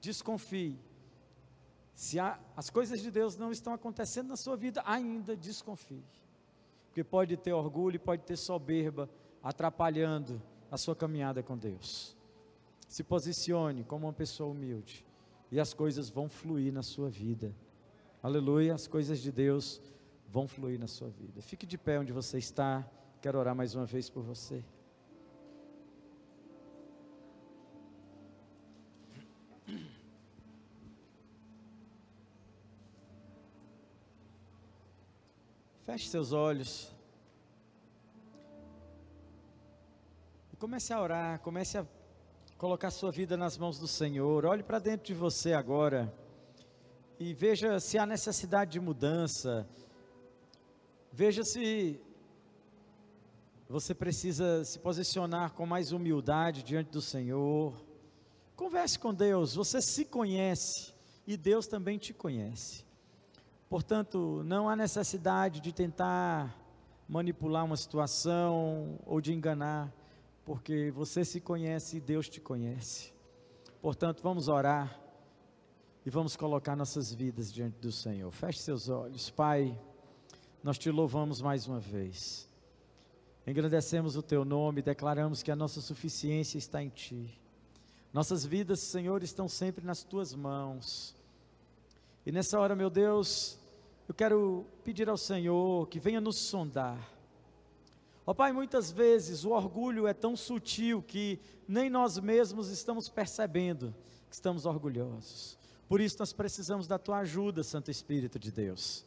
Desconfie. Se as coisas de Deus não estão acontecendo na sua vida, ainda desconfie. Porque pode ter orgulho pode ter soberba atrapalhando a sua caminhada com Deus. Se posicione como uma pessoa humilde e as coisas vão fluir na sua vida. Aleluia, as coisas de Deus vão fluir na sua vida. Fique de pé onde você está. Quero orar mais uma vez por você. Feche seus olhos. Comece a orar, comece a colocar sua vida nas mãos do Senhor. Olhe para dentro de você agora e veja se há necessidade de mudança. Veja se você precisa se posicionar com mais humildade diante do Senhor. Converse com Deus, você se conhece e Deus também te conhece. Portanto, não há necessidade de tentar manipular uma situação ou de enganar, porque você se conhece e Deus te conhece. Portanto, vamos orar e vamos colocar nossas vidas diante do Senhor. Feche seus olhos, Pai. Nós te louvamos mais uma vez. Engrandecemos o teu nome, declaramos que a nossa suficiência está em ti. Nossas vidas, Senhor, estão sempre nas tuas mãos. E nessa hora, meu Deus, eu quero pedir ao Senhor que venha nos sondar. Ó Pai, muitas vezes o orgulho é tão sutil que nem nós mesmos estamos percebendo que estamos orgulhosos. Por isso nós precisamos da tua ajuda, Santo Espírito de Deus.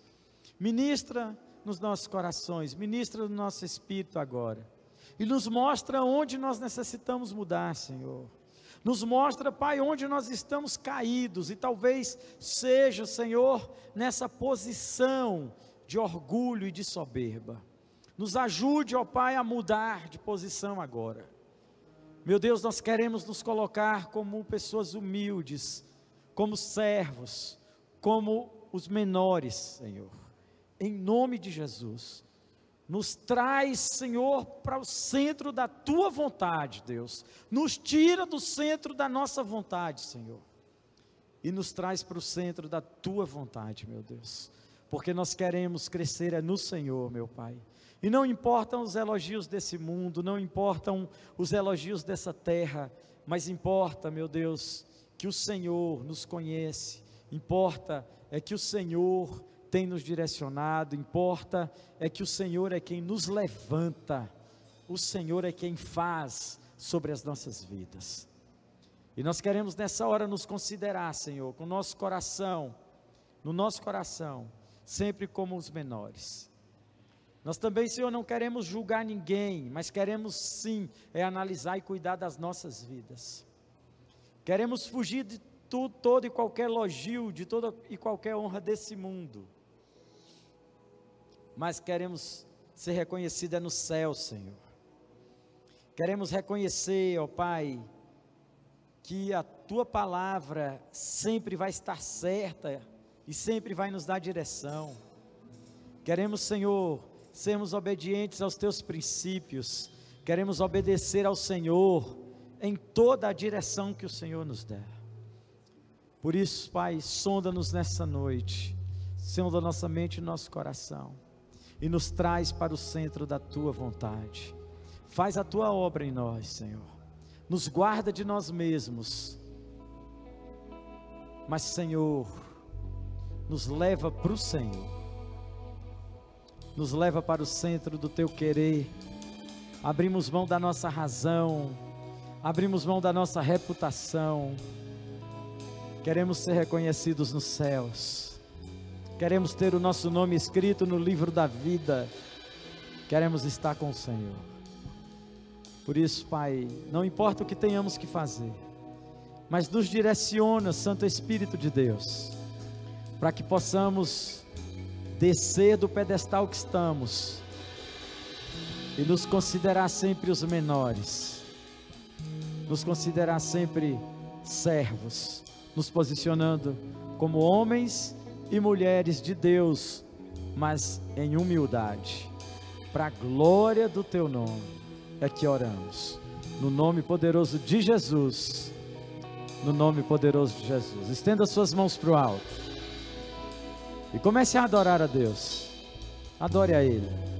Ministra nos nossos corações, ministra no nosso espírito agora. E nos mostra onde nós necessitamos mudar, Senhor. Nos mostra, Pai, onde nós estamos caídos e talvez seja, Senhor, nessa posição de orgulho e de soberba. Nos ajude, ó Pai, a mudar de posição agora. Meu Deus, nós queremos nos colocar como pessoas humildes, como servos, como os menores, Senhor. Em nome de Jesus. Nos traz, Senhor, para o centro da tua vontade, Deus. Nos tira do centro da nossa vontade, Senhor. E nos traz para o centro da tua vontade, meu Deus. Porque nós queremos crescer é no Senhor, meu Pai. E não importam os elogios desse mundo, não importam os elogios dessa terra, mas importa, meu Deus, que o Senhor nos conhece. Importa é que o Senhor tem nos direcionado, importa é que o Senhor é quem nos levanta, o Senhor é quem faz sobre as nossas vidas. E nós queremos nessa hora nos considerar, Senhor, com o nosso coração, no nosso coração, sempre como os menores. Nós também, Senhor, não queremos julgar ninguém, mas queremos sim é analisar e cuidar das nossas vidas. Queremos fugir de tudo, todo e qualquer elogio, de toda e qualquer honra desse mundo mas queremos ser reconhecidos é no céu, Senhor. Queremos reconhecer, ó Pai, que a tua palavra sempre vai estar certa e sempre vai nos dar direção. Queremos, Senhor, sermos obedientes aos teus princípios. Queremos obedecer ao Senhor em toda a direção que o Senhor nos der. Por isso, Pai, sonda-nos nessa noite, sonda nossa mente e nosso coração e nos traz para o centro da tua vontade. Faz a tua obra em nós, Senhor. Nos guarda de nós mesmos. Mas, Senhor, nos leva para o Senhor. Nos leva para o centro do teu querer. Abrimos mão da nossa razão. Abrimos mão da nossa reputação. Queremos ser reconhecidos nos céus Queremos ter o nosso nome escrito no livro da vida. Queremos estar com o Senhor. Por isso, Pai, não importa o que tenhamos que fazer, mas nos direciona, Santo Espírito de Deus, para que possamos descer do pedestal que estamos e nos considerar sempre os menores, nos considerar sempre servos, nos posicionando como homens e mulheres de Deus, mas em humildade, para a glória do teu nome, é que oramos. No nome poderoso de Jesus. No nome poderoso de Jesus. Estenda suas mãos para o alto. E comece a adorar a Deus. Adore a Ele.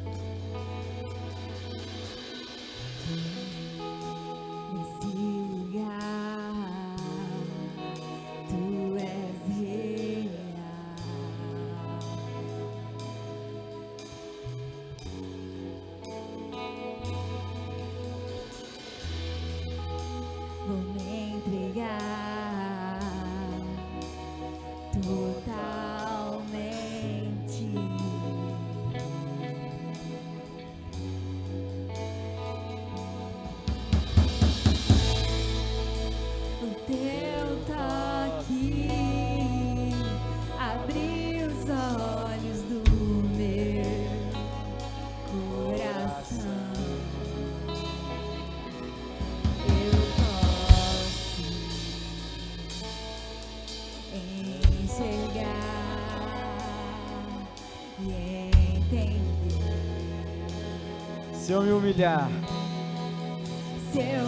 Eu me humilhar, Se eu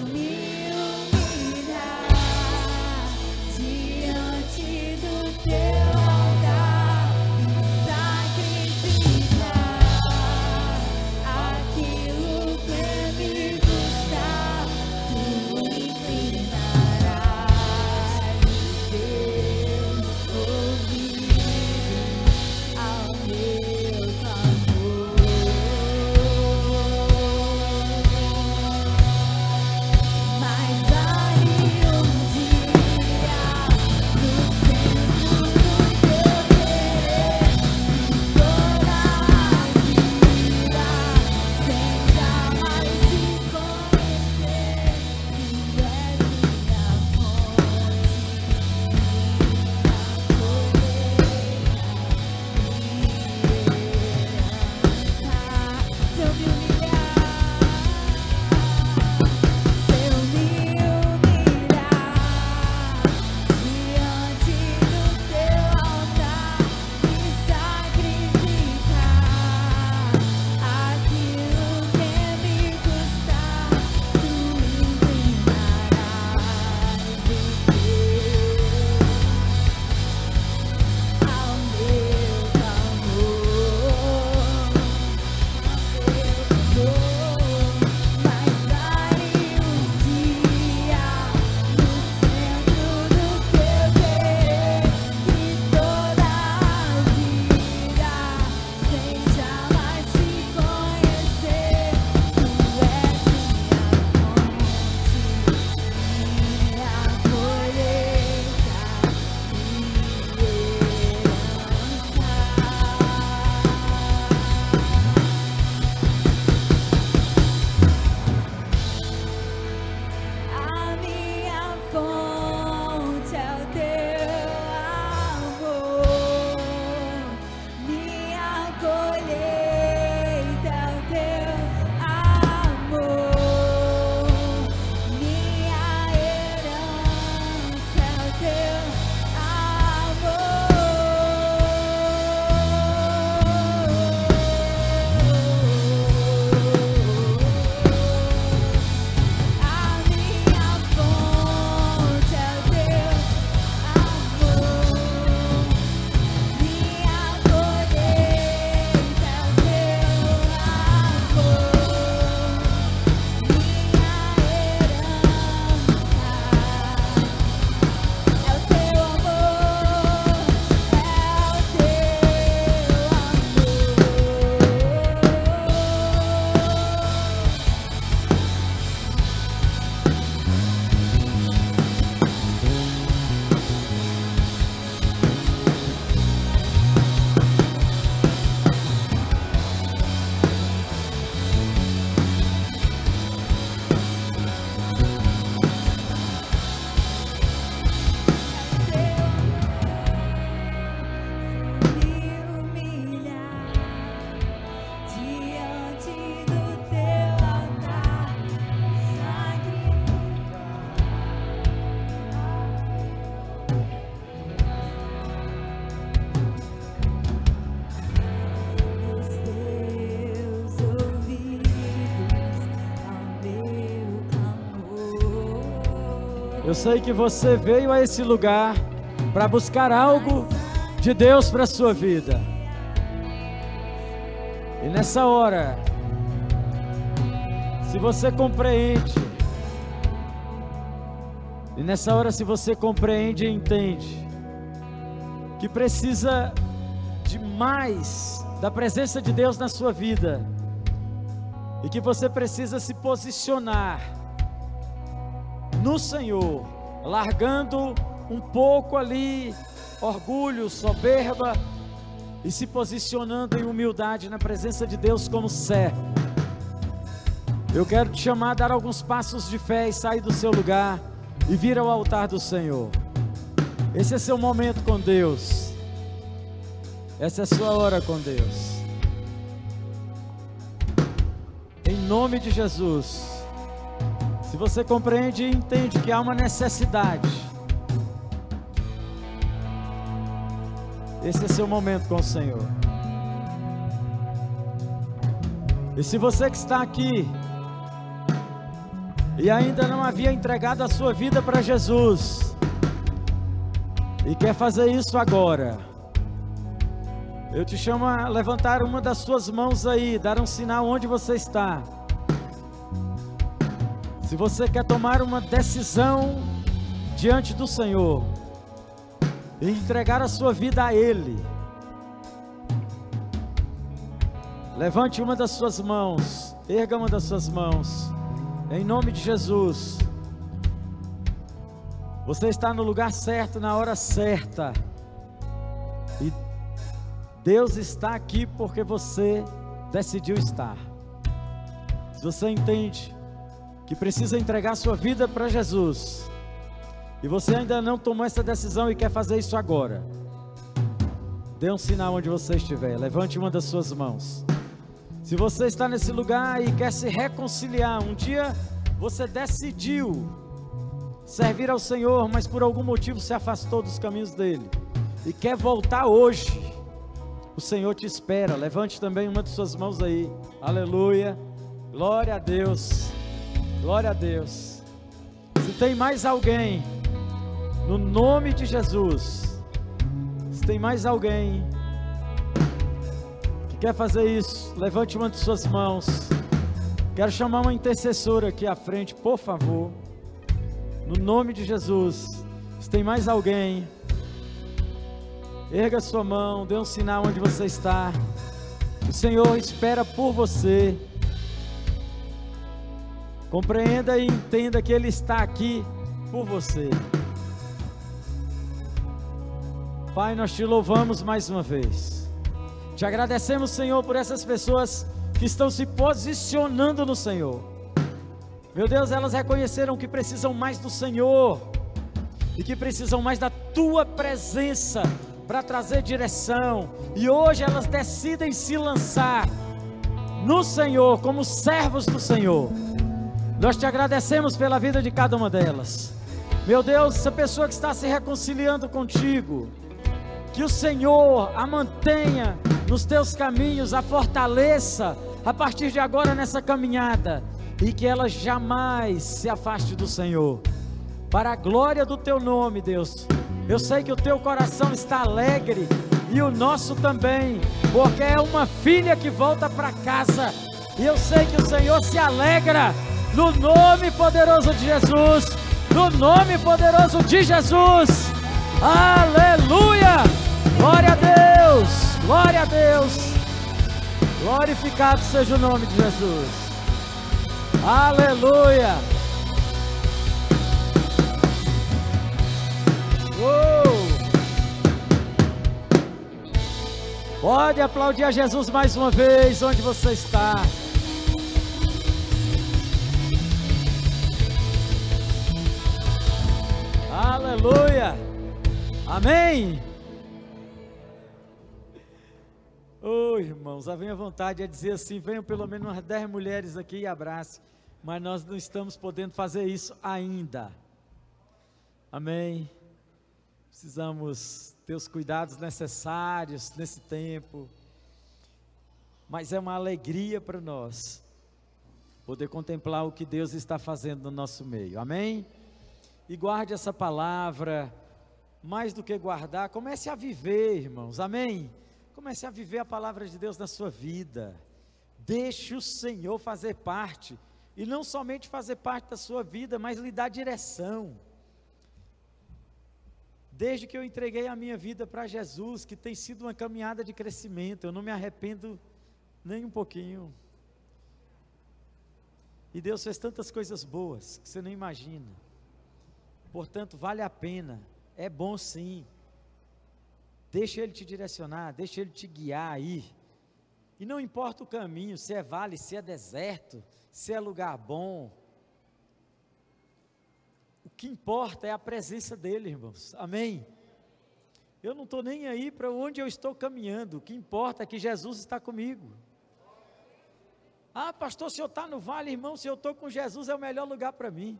eu sei que você veio a esse lugar para buscar algo de Deus para a sua vida. E nessa hora, se você compreende, e nessa hora, se você compreende e entende, que precisa de mais da presença de Deus na sua vida, e que você precisa se posicionar no Senhor, largando um pouco ali orgulho, soberba e se posicionando em humildade na presença de Deus como servo. Eu quero te chamar a dar alguns passos de fé e sair do seu lugar e vir ao altar do Senhor. Esse é seu momento com Deus. Essa é sua hora com Deus. Em nome de Jesus. Se você compreende e entende que há uma necessidade, esse é seu momento com o Senhor. E se você que está aqui e ainda não havia entregado a sua vida para Jesus e quer fazer isso agora, eu te chamo a levantar uma das suas mãos aí, dar um sinal onde você está. Se você quer tomar uma decisão diante do Senhor e entregar a sua vida a Ele, levante uma das suas mãos, erga uma das suas mãos, em nome de Jesus. Você está no lugar certo, na hora certa. E Deus está aqui porque você decidiu estar. Se você entende que precisa entregar sua vida para Jesus, e você ainda não tomou essa decisão e quer fazer isso agora, dê um sinal onde você estiver, levante uma das suas mãos. Se você está nesse lugar e quer se reconciliar, um dia você decidiu servir ao Senhor, mas por algum motivo se afastou dos caminhos dele e quer voltar hoje, o Senhor te espera. Levante também uma de suas mãos aí. Aleluia. Glória a Deus. Glória a Deus. Se tem mais alguém, no nome de Jesus, se tem mais alguém que quer fazer isso, levante uma de suas mãos. Quero chamar uma intercessora aqui à frente, por favor. No nome de Jesus. Se tem mais alguém, erga sua mão, dê um sinal onde você está. O Senhor espera por você. Compreenda e entenda que Ele está aqui por você. Pai, nós te louvamos mais uma vez. Te agradecemos, Senhor, por essas pessoas que estão se posicionando no Senhor. Meu Deus, elas reconheceram que precisam mais do Senhor e que precisam mais da tua presença para trazer direção. E hoje elas decidem se lançar no Senhor, como servos do Senhor. Nós te agradecemos pela vida de cada uma delas. Meu Deus, essa pessoa que está se reconciliando contigo, que o Senhor a mantenha nos teus caminhos, a fortaleça a partir de agora nessa caminhada e que ela jamais se afaste do Senhor. Para a glória do teu nome, Deus. Eu sei que o teu coração está alegre e o nosso também, porque é uma filha que volta para casa. E eu sei que o Senhor se alegra no nome poderoso de Jesus. No nome poderoso de Jesus. Aleluia! Glória a Deus! Glória a Deus! Glorificado seja o nome de Jesus. Aleluia! Uou! Pode aplaudir a Jesus mais uma vez, onde você está. Aleluia! Amém! Ô irmãos, a minha vontade é dizer assim: venham pelo menos umas 10 mulheres aqui e abrace, mas nós não estamos podendo fazer isso ainda. Amém? Precisamos ter os cuidados necessários nesse tempo, mas é uma alegria para nós poder contemplar o que Deus está fazendo no nosso meio. Amém? E guarde essa palavra, mais do que guardar, comece a viver, irmãos. Amém? Comece a viver a palavra de Deus na sua vida. Deixe o Senhor fazer parte, e não somente fazer parte da sua vida, mas lhe dar direção. Desde que eu entreguei a minha vida para Jesus, que tem sido uma caminhada de crescimento, eu não me arrependo nem um pouquinho. E Deus fez tantas coisas boas que você não imagina. Portanto, vale a pena, é bom sim. Deixa Ele te direcionar, deixa Ele te guiar aí. E não importa o caminho, se é vale, se é deserto, se é lugar bom. O que importa é a presença dEle, irmãos. Amém? Eu não estou nem aí para onde eu estou caminhando. O que importa é que Jesus está comigo. Ah, pastor, se eu estou no vale, irmão, se eu estou com Jesus, é o melhor lugar para mim.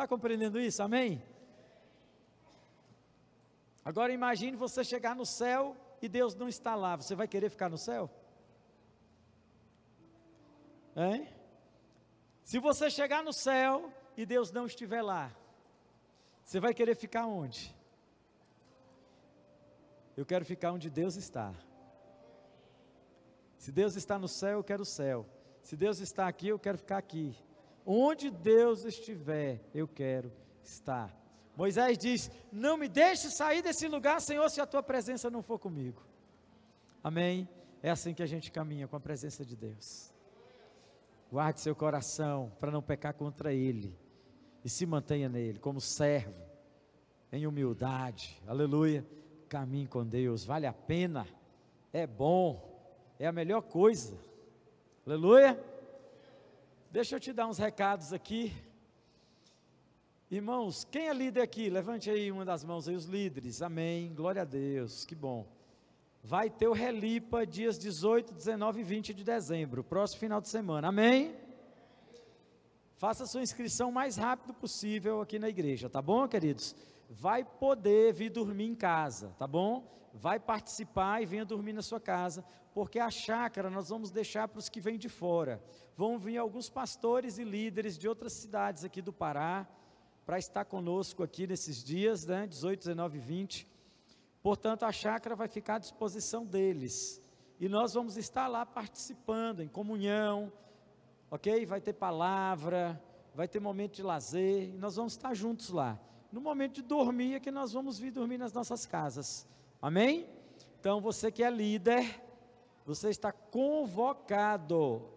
Está compreendendo isso? Amém? Agora imagine você chegar no céu e Deus não está lá. Você vai querer ficar no céu? Hein? Se você chegar no céu e Deus não estiver lá, você vai querer ficar onde? Eu quero ficar onde Deus está. Se Deus está no céu, eu quero o céu. Se Deus está aqui, eu quero ficar aqui. Onde Deus estiver, eu quero estar. Moisés diz: Não me deixe sair desse lugar, Senhor, se a tua presença não for comigo. Amém? É assim que a gente caminha com a presença de Deus. Guarde seu coração para não pecar contra Ele e se mantenha nele como servo, em humildade. Aleluia. Caminhe com Deus, vale a pena, é bom, é a melhor coisa. Aleluia. Deixa eu te dar uns recados aqui. Irmãos, quem é líder aqui? Levante aí uma das mãos aí, os líderes. Amém. Glória a Deus. Que bom. Vai ter o Relipa dias 18, 19 e 20 de dezembro, próximo final de semana. Amém? Faça sua inscrição o mais rápido possível aqui na igreja, tá bom, queridos? Vai poder vir dormir em casa, tá bom? Vai participar e venha dormir na sua casa, porque a chácara nós vamos deixar para os que vêm de fora. Vão vir alguns pastores e líderes de outras cidades aqui do Pará para estar conosco aqui nesses dias, né? 18, 19 e 20. Portanto, a chácara vai ficar à disposição deles. E nós vamos estar lá participando, em comunhão, ok? Vai ter palavra, vai ter momento de lazer, e nós vamos estar juntos lá. No momento de dormir é que nós vamos vir dormir nas nossas casas. Amém? Então, você que é líder, você está convocado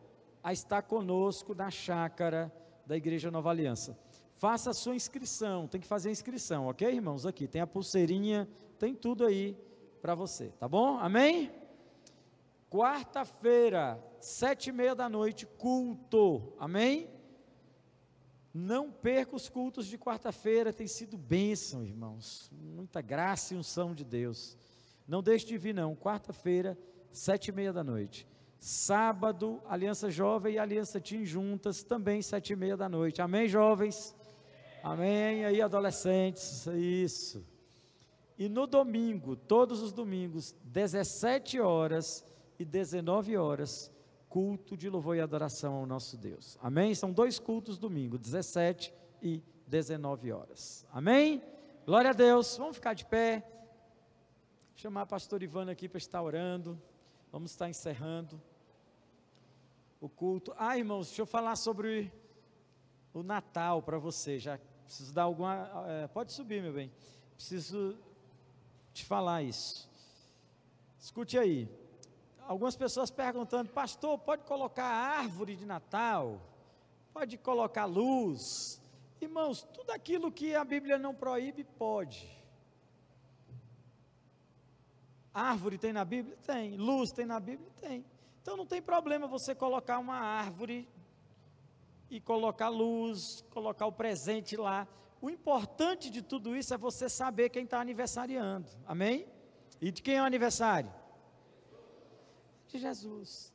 a estar conosco na chácara da Igreja Nova Aliança. Faça a sua inscrição, tem que fazer a inscrição, ok, irmãos? Aqui tem a pulseirinha, tem tudo aí para você, tá bom? Amém? Quarta-feira, sete e meia da noite, culto, amém? Não perca os cultos de quarta-feira, tem sido bênção, irmãos, muita graça e unção de Deus. Não deixe de vir, não, quarta-feira, sete e meia da noite. Sábado, Aliança Jovem e Aliança Tim juntas, também sete e meia da noite. Amém, jovens? Amém. Aí, adolescentes, isso. E no domingo, todos os domingos, 17 horas e 19 horas, culto de louvor e adoração ao nosso Deus. Amém? São dois cultos domingo, 17 e 19 horas. Amém? Glória a Deus. Vamos ficar de pé. Chamar a pastora Ivana aqui para estar orando. Vamos estar encerrando o culto. Ah, irmãos, deixa eu falar sobre o Natal para você. Já preciso dar alguma. É, pode subir, meu bem. Preciso te falar isso. Escute aí. Algumas pessoas perguntando, pastor, pode colocar árvore de Natal? Pode colocar luz? Irmãos, tudo aquilo que a Bíblia não proíbe, pode. Árvore tem na Bíblia? Tem. Luz tem na Bíblia? Tem. Então não tem problema você colocar uma árvore e colocar luz, colocar o presente lá. O importante de tudo isso é você saber quem está aniversariando. Amém? E de quem é o aniversário? De Jesus.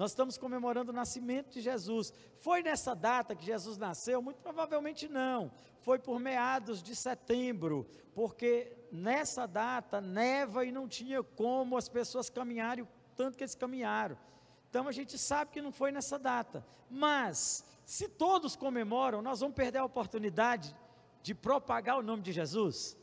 Nós estamos comemorando o nascimento de Jesus. Foi nessa data que Jesus nasceu? Muito provavelmente não. Foi por meados de setembro, porque nessa data neva e não tinha como as pessoas caminharem o tanto que eles caminharam. Então a gente sabe que não foi nessa data. Mas, se todos comemoram, nós vamos perder a oportunidade de propagar o nome de Jesus?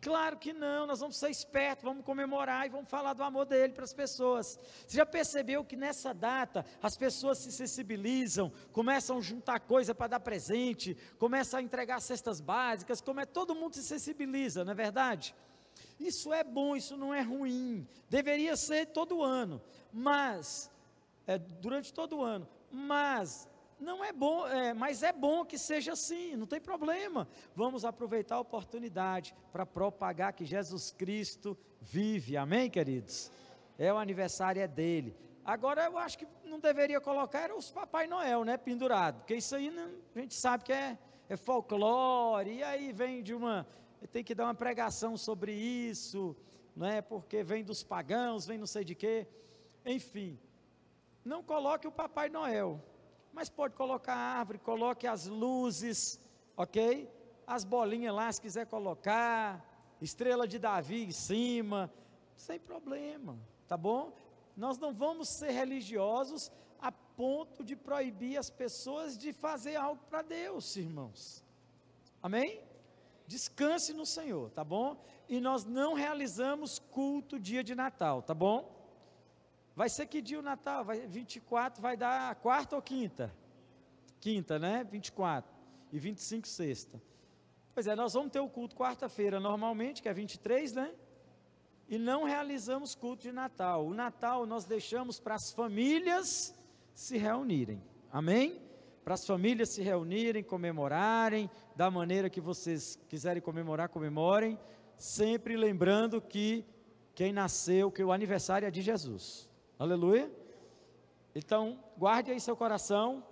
Claro que não, nós vamos ser espertos, vamos comemorar e vamos falar do amor dele para as pessoas. Você já percebeu que nessa data as pessoas se sensibilizam, começam a juntar coisa para dar presente, começam a entregar cestas básicas, como é todo mundo se sensibiliza, não é verdade? Isso é bom, isso não é ruim. Deveria ser todo ano, mas é, durante todo o ano. Mas não é bom, é, mas é bom que seja assim, não tem problema. Vamos aproveitar a oportunidade para propagar que Jesus Cristo vive, amém, queridos? É o aniversário é dele. Agora eu acho que não deveria colocar os Papai Noel, né, pendurado, porque isso aí não, a gente sabe que é, é folclore, e aí vem de uma, tem que dar uma pregação sobre isso, não é? Porque vem dos pagãos, vem não sei de quê, enfim. Não coloque o Papai Noel, mas pode colocar a árvore, coloque as luzes, ok? As bolinhas lá, se quiser colocar, estrela de Davi em cima, sem problema, tá bom? Nós não vamos ser religiosos a ponto de proibir as pessoas de fazer algo para Deus, irmãos. Amém? Descanse no Senhor, tá bom? E nós não realizamos culto dia de Natal, tá bom? Vai ser que dia o Natal? Vai, 24 vai dar quarta ou quinta? Quinta, né? 24. E 25 sexta. Pois é, nós vamos ter o culto quarta-feira normalmente, que é 23, né? E não realizamos culto de Natal. O Natal nós deixamos para as famílias se reunirem. Amém? Para as famílias se reunirem, comemorarem, da maneira que vocês quiserem comemorar, comemorem, sempre lembrando que quem nasceu, que o aniversário é de Jesus. Aleluia? Então, guarde aí seu coração.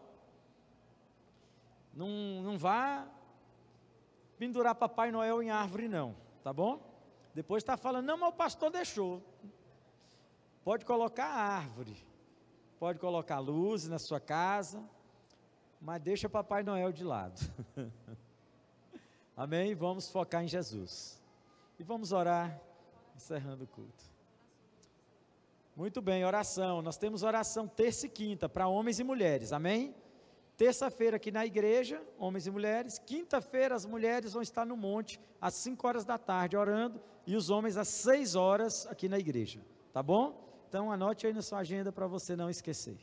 Não, não vá pendurar Papai Noel em árvore, não, tá bom? Depois está falando, não, mas o pastor deixou. Pode colocar árvore, pode colocar luzes na sua casa, mas deixa Papai Noel de lado. Amém? Vamos focar em Jesus. E vamos orar, encerrando o culto. Muito bem, oração. Nós temos oração terça e quinta para homens e mulheres. Amém? Terça-feira aqui na igreja, homens e mulheres. Quinta-feira as mulheres vão estar no monte às 5 horas da tarde orando e os homens às 6 horas aqui na igreja. Tá bom? Então anote aí na sua agenda para você não esquecer.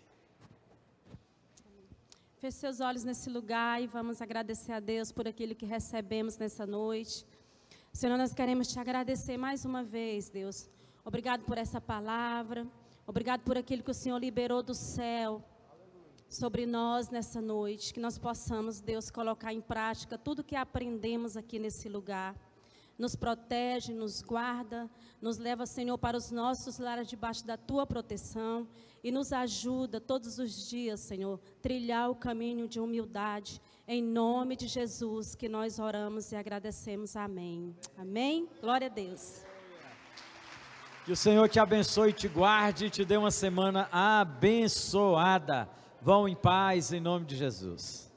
Feche seus olhos nesse lugar e vamos agradecer a Deus por aquilo que recebemos nessa noite. Senhor, nós queremos te agradecer mais uma vez, Deus. Obrigado por essa palavra. Obrigado por aquilo que o Senhor liberou do céu sobre nós nessa noite. Que nós possamos, Deus, colocar em prática tudo que aprendemos aqui nesse lugar. Nos protege, nos guarda, nos leva, Senhor, para os nossos lares debaixo da tua proteção e nos ajuda todos os dias, Senhor, trilhar o caminho de humildade. Em nome de Jesus que nós oramos e agradecemos. Amém. Amém. Glória a Deus. Que o Senhor te abençoe, te guarde e te dê uma semana abençoada. Vão em paz em nome de Jesus.